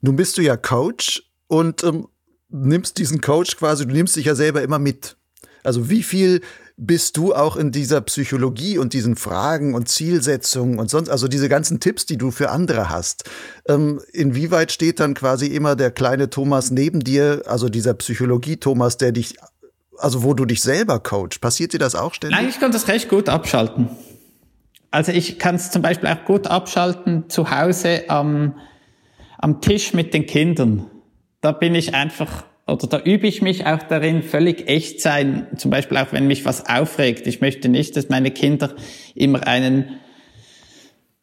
Speaker 2: Nun bist du ja Coach und ähm, nimmst diesen Coach quasi, du nimmst dich ja selber immer mit. Also wie viel bist du auch in dieser Psychologie und diesen Fragen und Zielsetzungen und sonst, also diese ganzen Tipps, die du für andere hast. Ähm, inwieweit steht dann quasi immer der kleine Thomas neben dir, also dieser Psychologie-Thomas, der dich, also wo du dich selber coach? Passiert dir das auch ständig?
Speaker 1: Nein, ich kann das recht gut abschalten. Also ich kann es zum Beispiel auch gut abschalten zu Hause am, am Tisch mit den Kindern. Da bin ich einfach oder da übe ich mich auch darin, völlig echt sein. Zum Beispiel auch, wenn mich was aufregt. Ich möchte nicht, dass meine Kinder immer einen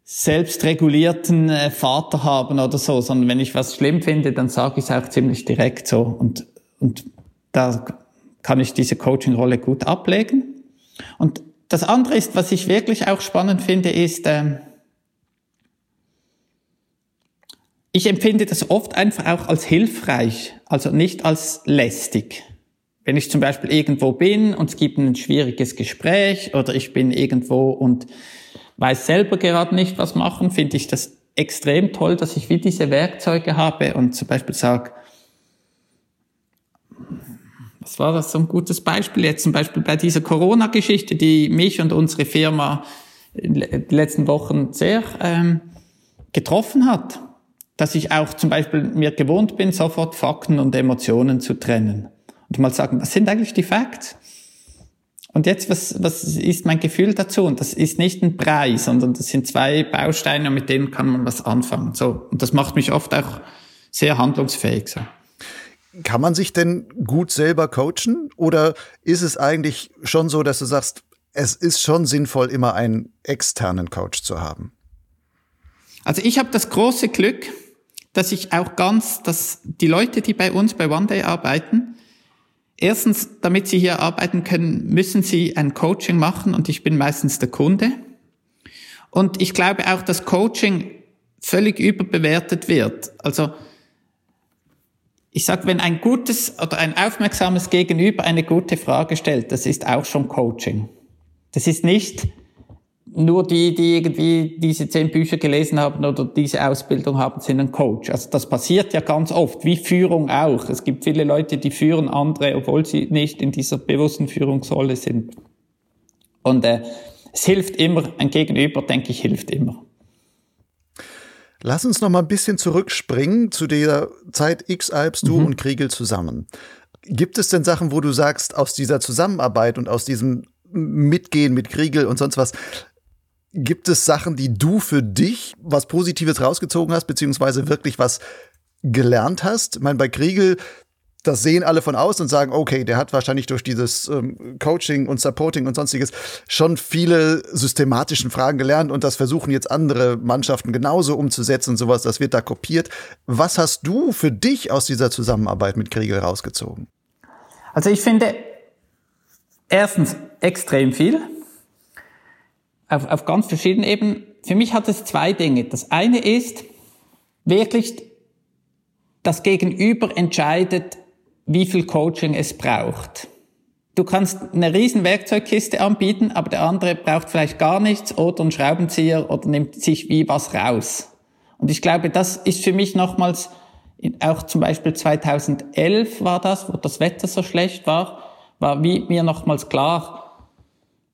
Speaker 1: selbstregulierten äh, Vater haben oder so, sondern wenn ich was schlimm finde, dann sage ich es auch ziemlich direkt so. Und, und da kann ich diese Coaching-Rolle gut ablegen. Und das andere ist, was ich wirklich auch spannend finde, ist, äh, ich empfinde das oft einfach auch als hilfreich, also nicht als lästig. Wenn ich zum Beispiel irgendwo bin und es gibt ein schwieriges Gespräch oder ich bin irgendwo und weiß selber gerade nicht, was machen, finde ich das extrem toll, dass ich wie diese Werkzeuge habe und zum Beispiel sage, was war das so ein gutes Beispiel jetzt zum Beispiel bei dieser Corona-Geschichte, die mich und unsere Firma in den letzten Wochen sehr ähm, getroffen hat dass ich auch zum Beispiel mir gewohnt bin, sofort Fakten und Emotionen zu trennen. Und mal sagen, was sind eigentlich die Facts? Und jetzt, was, was ist mein Gefühl dazu? Und das ist nicht ein Preis, sondern das sind zwei Bausteine, mit denen kann man was anfangen. So. Und das macht mich oft auch sehr handlungsfähig. So.
Speaker 2: Kann man sich denn gut selber coachen? Oder ist es eigentlich schon so, dass du sagst, es ist schon sinnvoll, immer einen externen Coach zu haben?
Speaker 1: Also ich habe das große Glück, dass ich auch ganz, dass die Leute, die bei uns bei One Day arbeiten, erstens, damit sie hier arbeiten können, müssen sie ein Coaching machen und ich bin meistens der Kunde. Und ich glaube auch, dass Coaching völlig überbewertet wird. Also ich sag, wenn ein gutes oder ein aufmerksames Gegenüber eine gute Frage stellt, das ist auch schon Coaching. Das ist nicht nur die, die irgendwie diese zehn Bücher gelesen haben oder diese Ausbildung haben, sind ein Coach. Also das passiert ja ganz oft, wie Führung auch. Es gibt viele Leute, die führen andere, obwohl sie nicht in dieser bewussten Führungsrolle sind. Und äh, es hilft immer, ein Gegenüber, denke ich, hilft immer.
Speaker 2: Lass uns noch mal ein bisschen zurückspringen zu der Zeit X-Alps, du mhm. und Kriegel zusammen. Gibt es denn Sachen, wo du sagst, aus dieser Zusammenarbeit und aus diesem Mitgehen mit Kriegel und sonst was, Gibt es Sachen, die du für dich was Positives rausgezogen hast, beziehungsweise wirklich was gelernt hast? Ich meine, bei Kriegel, das sehen alle von außen und sagen, okay, der hat wahrscheinlich durch dieses ähm, Coaching und Supporting und sonstiges schon viele systematischen Fragen gelernt und das versuchen jetzt andere Mannschaften genauso umzusetzen und sowas, das wird da kopiert. Was hast du für dich aus dieser Zusammenarbeit mit Kriegel rausgezogen?
Speaker 1: Also ich finde erstens extrem viel auf, auf ganz verschiedenen Ebenen. Für mich hat es zwei Dinge. Das eine ist wirklich, das Gegenüber entscheidet, wie viel Coaching es braucht. Du kannst eine riesen Werkzeugkiste anbieten, aber der andere braucht vielleicht gar nichts oder einen Schraubenzieher oder nimmt sich wie was raus. Und ich glaube, das ist für mich nochmals, auch zum Beispiel 2011 war das, wo das Wetter so schlecht war, war wie mir nochmals klar,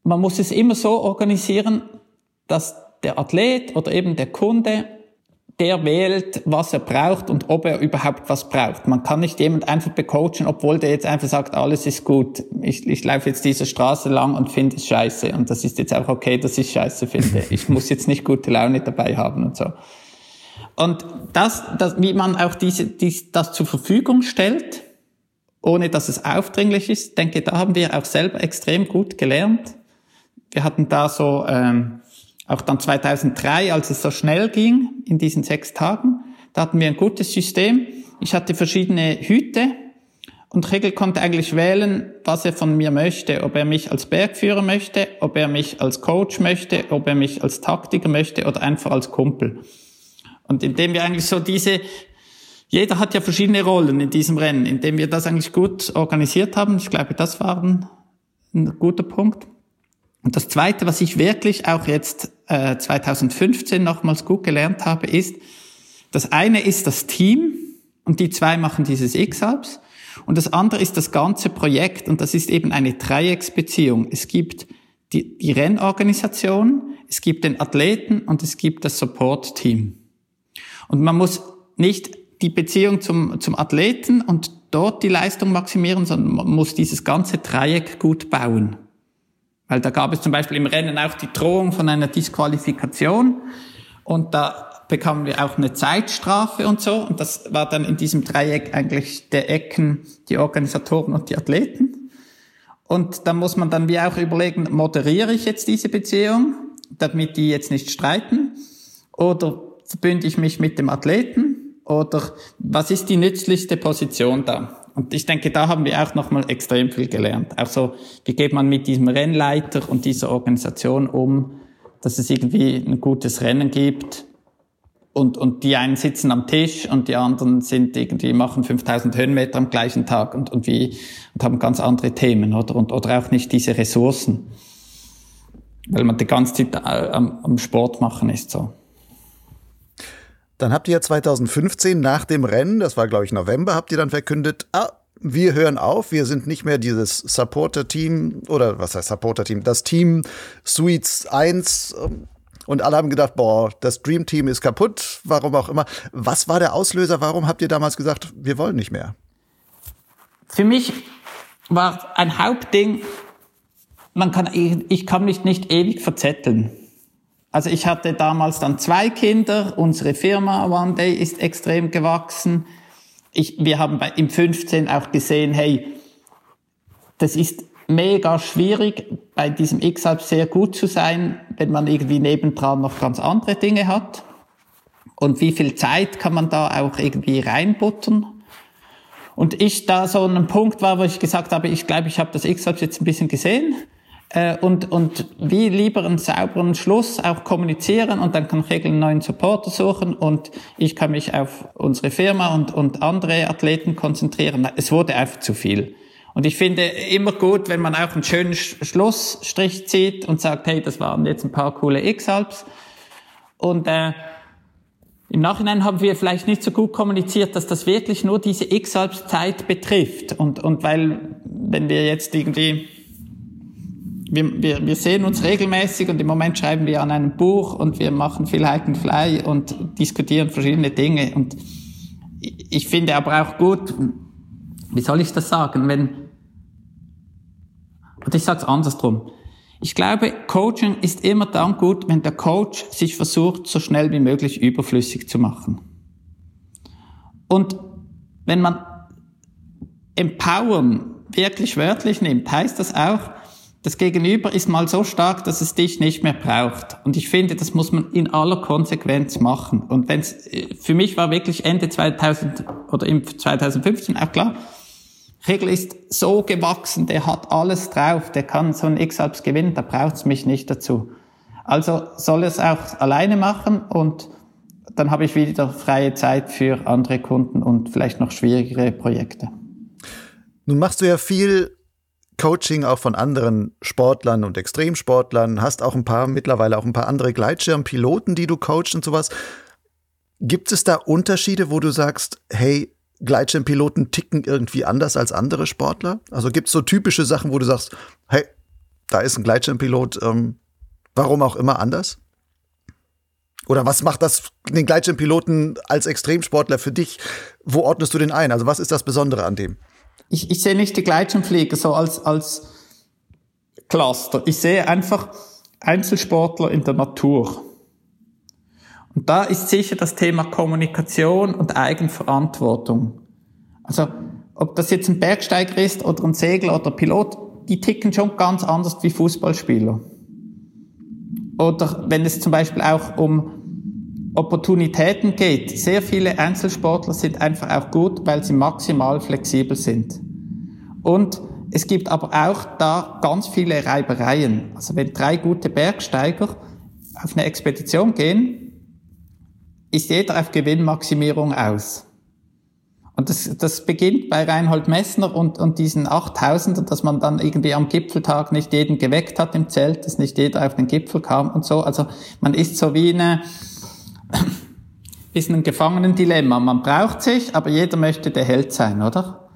Speaker 1: man muss es immer so organisieren, dass der Athlet oder eben der Kunde, der wählt, was er braucht und ob er überhaupt was braucht. Man kann nicht jemand einfach becoachen, obwohl der jetzt einfach sagt, alles ist gut. Ich, ich laufe jetzt diese Straße lang und finde es scheiße. Und das ist jetzt auch okay, dass ich scheiße finde. Ich muss jetzt nicht gute Laune dabei haben und so. Und das, das wie man auch diese, dies, das zur Verfügung stellt, ohne dass es aufdringlich ist, denke, da haben wir auch selber extrem gut gelernt wir hatten da so, ähm, auch dann 2003, als es so schnell ging, in diesen sechs Tagen, da hatten wir ein gutes System. Ich hatte verschiedene Hüte und Regel konnte eigentlich wählen, was er von mir möchte, ob er mich als Bergführer möchte, ob er mich als Coach möchte, ob er mich als Taktiker möchte oder einfach als Kumpel. Und indem wir eigentlich so diese jeder hat ja verschiedene Rollen in diesem Rennen, indem wir das eigentlich gut organisiert haben. Ich glaube, das war ein, ein guter Punkt. Und das Zweite, was ich wirklich auch jetzt äh, 2015 nochmals gut gelernt habe, ist, das eine ist das Team und die zwei machen dieses X-Alps. Und das andere ist das ganze Projekt und das ist eben eine Dreiecksbeziehung. Es gibt die, die Rennorganisation, es gibt den Athleten und es gibt das Support-Team. Und man muss nicht die Beziehung zum, zum Athleten und dort die Leistung maximieren, sondern man muss dieses ganze Dreieck gut bauen. Weil da gab es zum Beispiel im Rennen auch die Drohung von einer Disqualifikation und da bekamen wir auch eine Zeitstrafe und so. Und das war dann in diesem Dreieck eigentlich der Ecken, die Organisatoren und die Athleten. Und da muss man dann wie auch überlegen, moderiere ich jetzt diese Beziehung, damit die jetzt nicht streiten? Oder verbünde ich mich mit dem Athleten? Oder was ist die nützlichste Position da? Und ich denke, da haben wir auch nochmal extrem viel gelernt. Auch so, wie geht man mit diesem Rennleiter und dieser Organisation um, dass es irgendwie ein gutes Rennen gibt, und, und die einen sitzen am Tisch und die anderen sind irgendwie, machen 5000 Höhenmeter am gleichen Tag und, und wie, und haben ganz andere Themen, oder? Und, oder auch nicht diese Ressourcen. Weil man die ganze Zeit äh, am, am Sport machen ist, so.
Speaker 2: Dann habt ihr ja 2015 nach dem Rennen, das war glaube ich November, habt ihr dann verkündet, ah, wir hören auf, wir sind nicht mehr dieses Supporter-Team oder was heißt Supporter-Team, das Team Suites 1 und alle haben gedacht, boah, das Dream Team ist kaputt, warum auch immer. Was war der Auslöser? Warum habt ihr damals gesagt, wir wollen nicht mehr?
Speaker 1: Für mich war ein Hauptding, man kann, ich kann mich nicht ewig verzetteln. Also ich hatte damals dann zwei Kinder, unsere Firma One Day ist extrem gewachsen. Ich, wir haben bei, im 15 auch gesehen, hey, das ist mega schwierig, bei diesem X-Alp sehr gut zu sein, wenn man irgendwie nebendran noch ganz andere Dinge hat. Und wie viel Zeit kann man da auch irgendwie reinbuttern? Und ich da so ein Punkt war, wo ich gesagt habe, ich glaube, ich habe das X-Alp jetzt ein bisschen gesehen. Äh, und, und wie lieber einen sauberen Schluss auch kommunizieren und dann kann Regel einen neuen Supporter suchen und ich kann mich auf unsere Firma und, und andere Athleten konzentrieren. Es wurde einfach zu viel. Und ich finde immer gut, wenn man auch einen schönen Schlussstrich zieht und sagt, hey, das waren jetzt ein paar coole X-Alps. Und äh, im Nachhinein haben wir vielleicht nicht so gut kommuniziert, dass das wirklich nur diese X-Alps-Zeit betrifft. Und, und weil, wenn wir jetzt irgendwie, wir, wir, wir sehen uns regelmäßig und im Moment schreiben wir an einem Buch und wir machen viel Hike and Fly und diskutieren verschiedene Dinge. Und ich finde aber auch gut, wie soll ich das sagen, wenn, und ich sage es andersrum. Ich glaube, Coaching ist immer dann gut, wenn der Coach sich versucht, so schnell wie möglich überflüssig zu machen. Und wenn man empowern wirklich wörtlich nimmt, heißt das auch, das Gegenüber ist mal so stark, dass es dich nicht mehr braucht. Und ich finde, das muss man in aller Konsequenz machen. Und wenn es für mich war wirklich Ende 2000 oder im 2015 auch klar, Kegel ist so gewachsen, der hat alles drauf, der kann so ein X-Alps gewinnen, da braucht's mich nicht dazu. Also soll es auch alleine machen und dann habe ich wieder freie Zeit für andere Kunden und vielleicht noch schwierigere Projekte.
Speaker 2: Nun machst du ja viel Coaching auch von anderen Sportlern und Extremsportlern, hast auch ein paar, mittlerweile auch ein paar andere Gleitschirmpiloten, die du coachst und sowas. Gibt es da Unterschiede, wo du sagst, hey, Gleitschirmpiloten ticken irgendwie anders als andere Sportler? Also gibt es so typische Sachen, wo du sagst, hey, da ist ein Gleitschirmpilot, ähm, warum auch immer anders? Oder was macht das den Gleitschirmpiloten als Extremsportler für dich? Wo ordnest du den ein? Also was ist das Besondere an dem?
Speaker 1: Ich, ich sehe nicht die Gleitschirmflieger so als, als Cluster. Ich sehe einfach Einzelsportler in der Natur. Und da ist sicher das Thema Kommunikation und Eigenverantwortung. Also, ob das jetzt ein Bergsteiger ist oder ein Segler oder Pilot, die ticken schon ganz anders wie Fußballspieler. Oder wenn es zum Beispiel auch um Opportunitäten geht. Sehr viele Einzelsportler sind einfach auch gut, weil sie maximal flexibel sind. Und es gibt aber auch da ganz viele Reibereien. Also wenn drei gute Bergsteiger auf eine Expedition gehen, ist jeder auf Gewinnmaximierung aus. Und das, das beginnt bei Reinhold Messner und, und diesen 8000er, dass man dann irgendwie am Gipfeltag nicht jeden geweckt hat im Zelt, dass nicht jeder auf den Gipfel kam und so. Also man ist so wie eine, ist ein Gefangenendilemma. Man braucht sich, aber jeder möchte der Held sein, oder?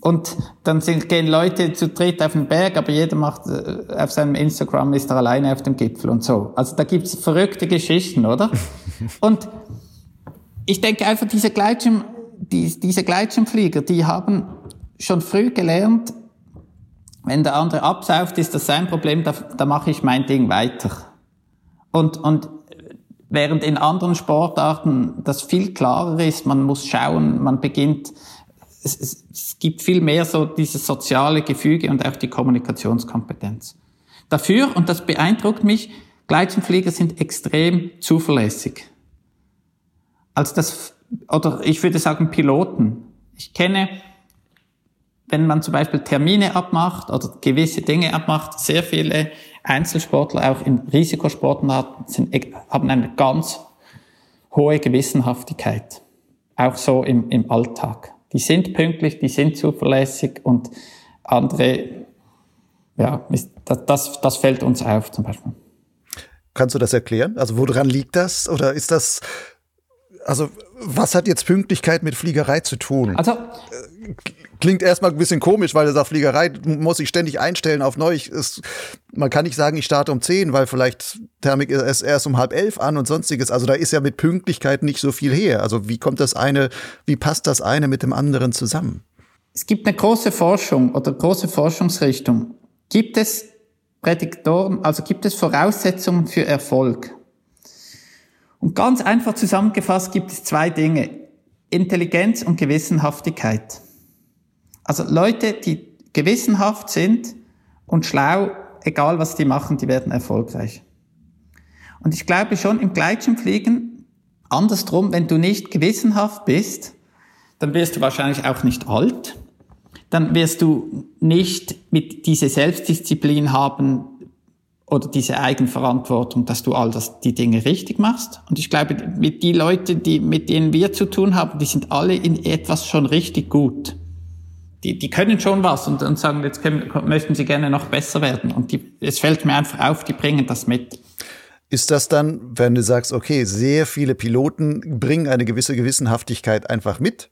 Speaker 1: Und dann sind, gehen Leute zu dritt auf den Berg, aber jeder macht äh, auf seinem Instagram ist er alleine auf dem Gipfel und so. Also da gibt's verrückte Geschichten, oder? und ich denke einfach, diese Gleitschirm, die, diese Gleitschirmflieger, die haben schon früh gelernt, wenn der andere absauft, ist das sein Problem, da, da mache ich mein Ding weiter. Und, und während in anderen Sportarten das viel klarer ist, man muss schauen, man beginnt, es, es, es gibt viel mehr so dieses soziale Gefüge und auch die Kommunikationskompetenz. Dafür, und das beeindruckt mich, Gleitschirmflieger sind extrem zuverlässig. Also das oder ich würde sagen Piloten. Ich kenne, wenn man zum Beispiel Termine abmacht oder gewisse Dinge abmacht, sehr viele Einzelsportler, auch in Risikosportarten, sind, haben eine ganz hohe Gewissenhaftigkeit. Auch so im, im Alltag. Die sind pünktlich, die sind zuverlässig und andere, ja, das, das, das fällt uns auf zum Beispiel.
Speaker 2: Kannst du das erklären? Also woran liegt das? Oder ist das also was hat jetzt Pünktlichkeit mit Fliegerei zu tun? Also klingt erstmal ein bisschen komisch, weil er sagt, Fliegerei muss sich ständig einstellen auf neu. Ist, man kann nicht sagen, ich starte um zehn, weil vielleicht Thermik ist erst um halb elf an und sonstiges. Also da ist ja mit Pünktlichkeit nicht so viel her. Also wie kommt das eine, wie passt das eine mit dem anderen zusammen?
Speaker 1: Es gibt eine große Forschung oder große Forschungsrichtung. Gibt es Prädiktoren, also gibt es Voraussetzungen für Erfolg? Und ganz einfach zusammengefasst gibt es zwei Dinge. Intelligenz und Gewissenhaftigkeit. Also Leute, die gewissenhaft sind und schlau, egal was die machen, die werden erfolgreich. Und ich glaube schon im Gleitschirmfliegen, andersrum, wenn du nicht gewissenhaft bist, dann wirst du wahrscheinlich auch nicht alt. Dann wirst du nicht mit diese Selbstdisziplin haben, oder diese Eigenverantwortung, dass du all das, die Dinge richtig machst. Und ich glaube, mit die Leute, die, mit denen wir zu tun haben, die sind alle in etwas schon richtig gut. Die, die können schon was und, und sagen, jetzt können, möchten sie gerne noch besser werden. Und die, es fällt mir einfach auf, die bringen das mit.
Speaker 2: Ist das dann, wenn du sagst, okay, sehr viele Piloten bringen eine gewisse Gewissenhaftigkeit einfach mit?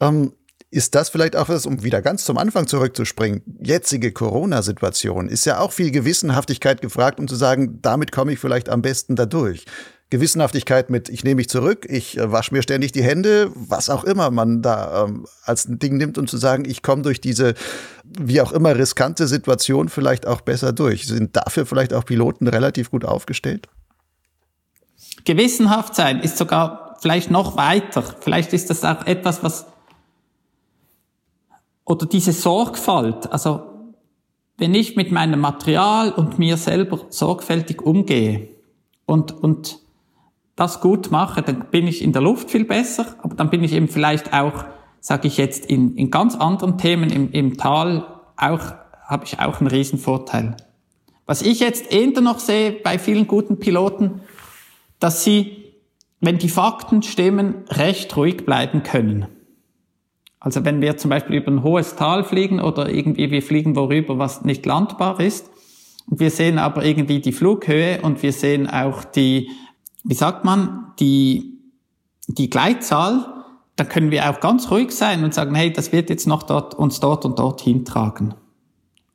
Speaker 2: Ähm, ist das vielleicht auch was, um wieder ganz zum Anfang zurückzuspringen? Jetzige Corona-Situation ist ja auch viel Gewissenhaftigkeit gefragt, um zu sagen, damit komme ich vielleicht am besten dadurch. Gewissenhaftigkeit mit, ich nehme mich zurück, ich äh, wasche mir ständig die Hände, was auch immer man da ähm, als ein Ding nimmt, um zu sagen, ich komme durch diese, wie auch immer, riskante Situation vielleicht auch besser durch. Sind dafür vielleicht auch Piloten relativ gut aufgestellt?
Speaker 1: Gewissenhaft sein ist sogar vielleicht noch weiter. Vielleicht ist das auch etwas, was oder diese Sorgfalt, also wenn ich mit meinem Material und mir selber sorgfältig umgehe und, und das gut mache, dann bin ich in der Luft viel besser, aber dann bin ich eben vielleicht auch, sage ich jetzt, in, in ganz anderen Themen im, im Tal auch, habe ich auch einen Riesenvorteil. Was ich jetzt eher noch sehe bei vielen guten Piloten, dass sie, wenn die Fakten stimmen, recht ruhig bleiben können. Also wenn wir zum Beispiel über ein hohes Tal fliegen oder irgendwie wir fliegen worüber, was nicht landbar ist, und wir sehen aber irgendwie die Flughöhe und wir sehen auch die, wie sagt man, die, die Gleitzahl, dann können wir auch ganz ruhig sein und sagen, hey, das wird jetzt noch dort, uns dort und dort hintragen.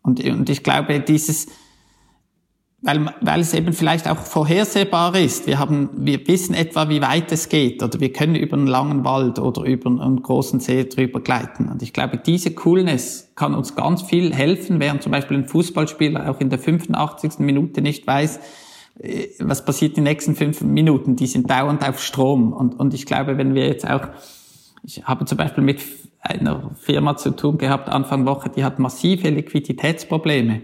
Speaker 1: Und, und ich glaube, dieses, weil, weil es eben vielleicht auch vorhersehbar ist. Wir haben, wir wissen etwa, wie weit es geht, oder wir können über einen langen Wald oder über einen großen See drüber gleiten. Und ich glaube, diese Coolness kann uns ganz viel helfen, während zum Beispiel ein Fußballspieler auch in der 85. Minute nicht weiß, was passiert die nächsten fünf Minuten. Die sind dauernd auf Strom. Und, und ich glaube, wenn wir jetzt auch, ich habe zum Beispiel mit einer Firma zu tun gehabt Anfang Woche, die hat massive Liquiditätsprobleme.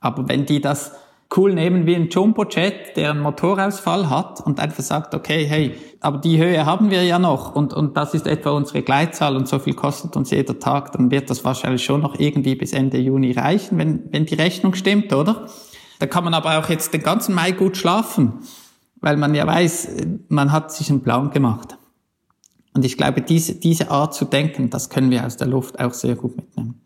Speaker 1: Aber wenn die das cool nehmen wie ein Jumbo-Jet, der einen Motorausfall hat und einfach sagt, okay, hey, aber die Höhe haben wir ja noch und, und das ist etwa unsere Gleitzahl und so viel kostet uns jeder Tag, dann wird das wahrscheinlich schon noch irgendwie bis Ende Juni reichen, wenn, wenn die Rechnung stimmt, oder? Da kann man aber auch jetzt den ganzen Mai gut schlafen, weil man ja weiß, man hat sich einen Plan gemacht. Und ich glaube, diese, diese Art zu denken, das können wir aus der Luft auch sehr gut mitnehmen.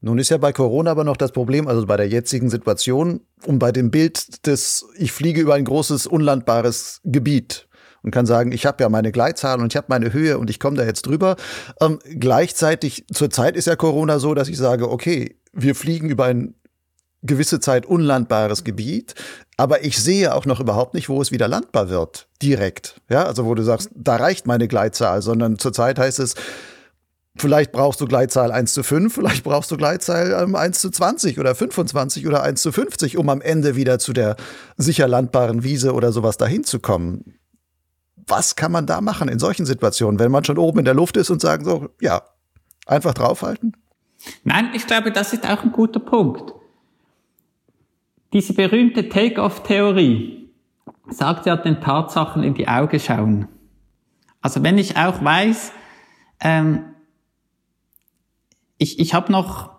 Speaker 2: Nun ist ja bei Corona aber noch das Problem, also bei der jetzigen Situation und bei dem Bild des, ich fliege über ein großes, unlandbares Gebiet und kann sagen, ich habe ja meine Gleitzahl und ich habe meine Höhe und ich komme da jetzt drüber. Ähm, gleichzeitig, zurzeit ist ja Corona so, dass ich sage, okay, wir fliegen über ein gewisse Zeit unlandbares Gebiet, aber ich sehe auch noch überhaupt nicht, wo es wieder landbar wird, direkt. Ja, also wo du sagst, da reicht meine Gleitzahl, sondern zurzeit heißt es, Vielleicht brauchst du Gleitzahl 1 zu 5, vielleicht brauchst du Gleitzahl ähm, 1 zu 20 oder 25 oder 1 zu 50, um am Ende wieder zu der sicher landbaren Wiese oder sowas dahin zu kommen. Was kann man da machen in solchen Situationen, wenn man schon oben in der Luft ist und sagen so, ja, einfach draufhalten?
Speaker 1: Nein, ich glaube, das ist auch ein guter Punkt. Diese berühmte Take-off-Theorie sagt ja den Tatsachen in die Augen schauen. Also wenn ich auch weiß, ähm, ich, ich habe noch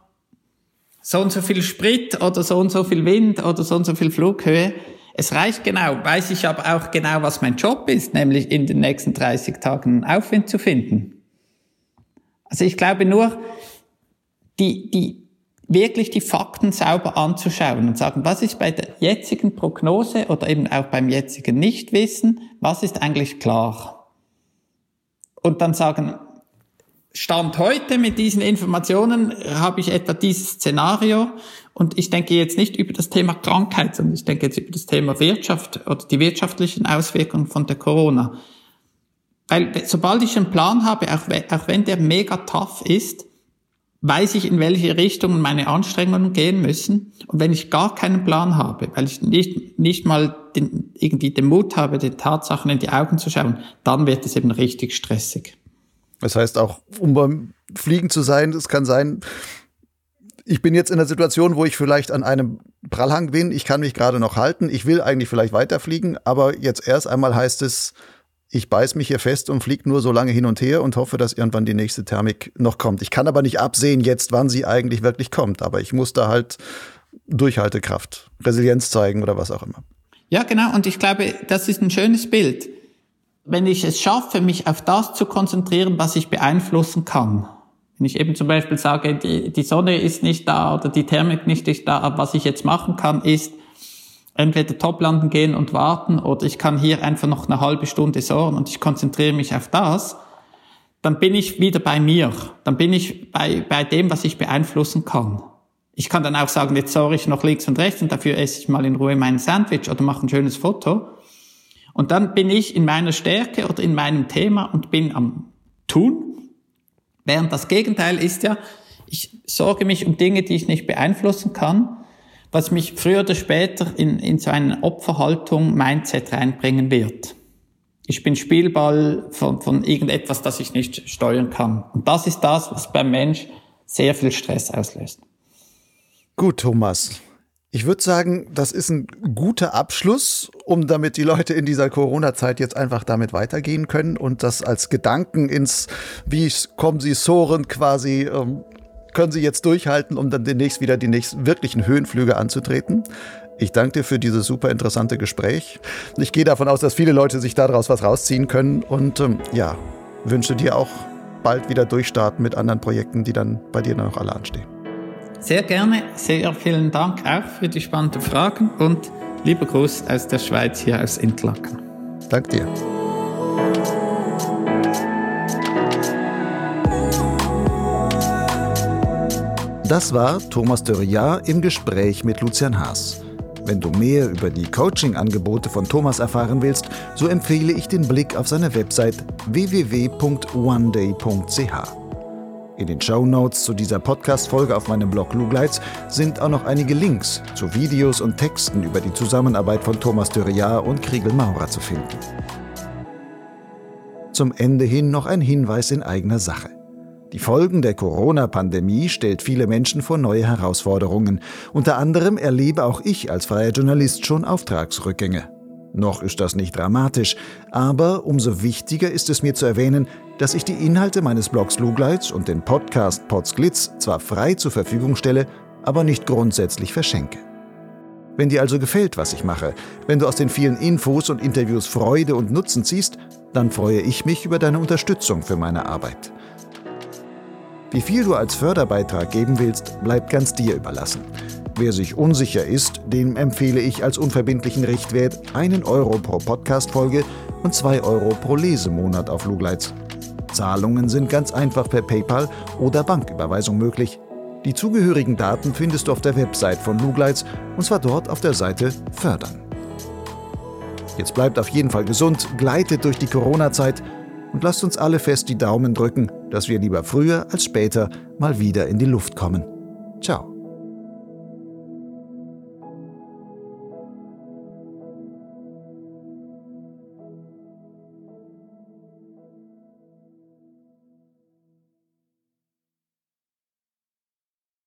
Speaker 1: so und so viel Sprit oder so und so viel Wind oder so und so viel Flughöhe. Es reicht genau, weiß ich aber auch genau, was mein Job ist, nämlich in den nächsten 30 Tagen Aufwind zu finden. Also ich glaube nur, die, die, wirklich die Fakten sauber anzuschauen und sagen, was ist bei der jetzigen Prognose oder eben auch beim jetzigen Nichtwissen, was ist eigentlich klar? Und dann sagen, Stand heute mit diesen Informationen habe ich etwa dieses Szenario und ich denke jetzt nicht über das Thema Krankheit, sondern ich denke jetzt über das Thema Wirtschaft oder die wirtschaftlichen Auswirkungen von der Corona. Weil sobald ich einen Plan habe, auch, wenn der mega tough ist, weiß ich, in welche Richtung meine Anstrengungen gehen müssen. Und wenn ich gar keinen Plan habe, weil ich nicht, nicht mal den, irgendwie den Mut habe, den Tatsachen in die Augen zu schauen, dann wird es eben richtig stressig.
Speaker 2: Das heißt auch, um beim Fliegen zu sein, es kann sein, ich bin jetzt in einer Situation, wo ich vielleicht an einem Prallhang bin, ich kann mich gerade noch halten, ich will eigentlich vielleicht weiterfliegen, aber jetzt erst einmal heißt es, ich beiß mich hier fest und fliege nur so lange hin und her und hoffe, dass irgendwann die nächste Thermik noch kommt. Ich kann aber nicht absehen jetzt, wann sie eigentlich wirklich kommt, aber ich muss da halt Durchhaltekraft, Resilienz zeigen oder was auch immer.
Speaker 1: Ja, genau. Und ich glaube, das ist ein schönes Bild wenn ich es schaffe, mich auf das zu konzentrieren, was ich beeinflussen kann. Wenn ich eben zum Beispiel sage, die, die Sonne ist nicht da oder die Thermik nicht ist da, aber was ich jetzt machen kann, ist entweder toplanden gehen und warten oder ich kann hier einfach noch eine halbe Stunde sorgen und ich konzentriere mich auf das, dann bin ich wieder bei mir. Dann bin ich bei, bei dem, was ich beeinflussen kann. Ich kann dann auch sagen, jetzt sorge ich noch links und rechts und dafür esse ich mal in Ruhe mein Sandwich oder mache ein schönes Foto. Und dann bin ich in meiner Stärke oder in meinem Thema und bin am Tun. Während das Gegenteil ist ja, ich sorge mich um Dinge, die ich nicht beeinflussen kann, was mich früher oder später in, in so eine Opferhaltung, Mindset reinbringen wird. Ich bin Spielball von, von irgendetwas, das ich nicht steuern kann. Und das ist das, was beim Mensch sehr viel Stress auslöst.
Speaker 2: Gut, Thomas. Ich würde sagen, das ist ein guter Abschluss, um damit die Leute in dieser Corona-Zeit jetzt einfach damit weitergehen können und das als Gedanken ins, wie kommen sie soren quasi, ähm, können sie jetzt durchhalten, um dann demnächst wieder die nächsten wirklichen Höhenflüge anzutreten. Ich danke dir für dieses super interessante Gespräch. Ich gehe davon aus, dass viele Leute sich daraus was rausziehen können und ähm, ja, wünsche dir auch bald wieder durchstarten mit anderen Projekten, die dann bei dir noch alle anstehen.
Speaker 1: Sehr gerne, sehr vielen Dank auch für die spannenden Fragen und lieber Gruß aus der Schweiz hier aus Interlaken.
Speaker 2: Dank dir. Das war Thomas Dörriat im Gespräch mit Lucian Haas. Wenn du mehr über die Coaching-Angebote von Thomas erfahren willst, so empfehle ich den Blick auf seine Website www.oneday.ch. In den Show Notes zu dieser Podcast-Folge auf meinem Blog Lugleitz sind auch noch einige Links zu Videos und Texten über die Zusammenarbeit von Thomas Dürriat und Kriegel Maurer zu finden. Zum Ende hin noch ein Hinweis in eigener Sache. Die Folgen der Corona-Pandemie stellt viele Menschen vor neue Herausforderungen. Unter anderem erlebe auch ich als freier Journalist schon Auftragsrückgänge. Noch ist das nicht dramatisch, aber umso wichtiger ist es mir zu erwähnen, dass ich die Inhalte meines Blogs Lugleitz und den Podcast Potsglitz zwar frei zur Verfügung stelle, aber nicht grundsätzlich verschenke. Wenn dir also gefällt, was ich mache, wenn du aus den vielen Infos und Interviews Freude und Nutzen ziehst, dann freue ich mich über deine Unterstützung für meine Arbeit. Wie viel du als Förderbeitrag geben willst, bleibt ganz dir überlassen. Wer sich unsicher ist, dem empfehle ich als unverbindlichen Richtwert einen Euro pro Podcast-Folge und zwei Euro pro Lesemonat auf Lugleitz. Zahlungen sind ganz einfach per PayPal oder Banküberweisung möglich. Die zugehörigen Daten findest du auf der Website von Lugleitz und zwar dort auf der Seite Fördern. Jetzt bleibt auf jeden Fall gesund, gleitet durch die Corona-Zeit und lasst uns alle fest die Daumen drücken, dass wir lieber früher als später mal wieder in die Luft kommen. Ciao.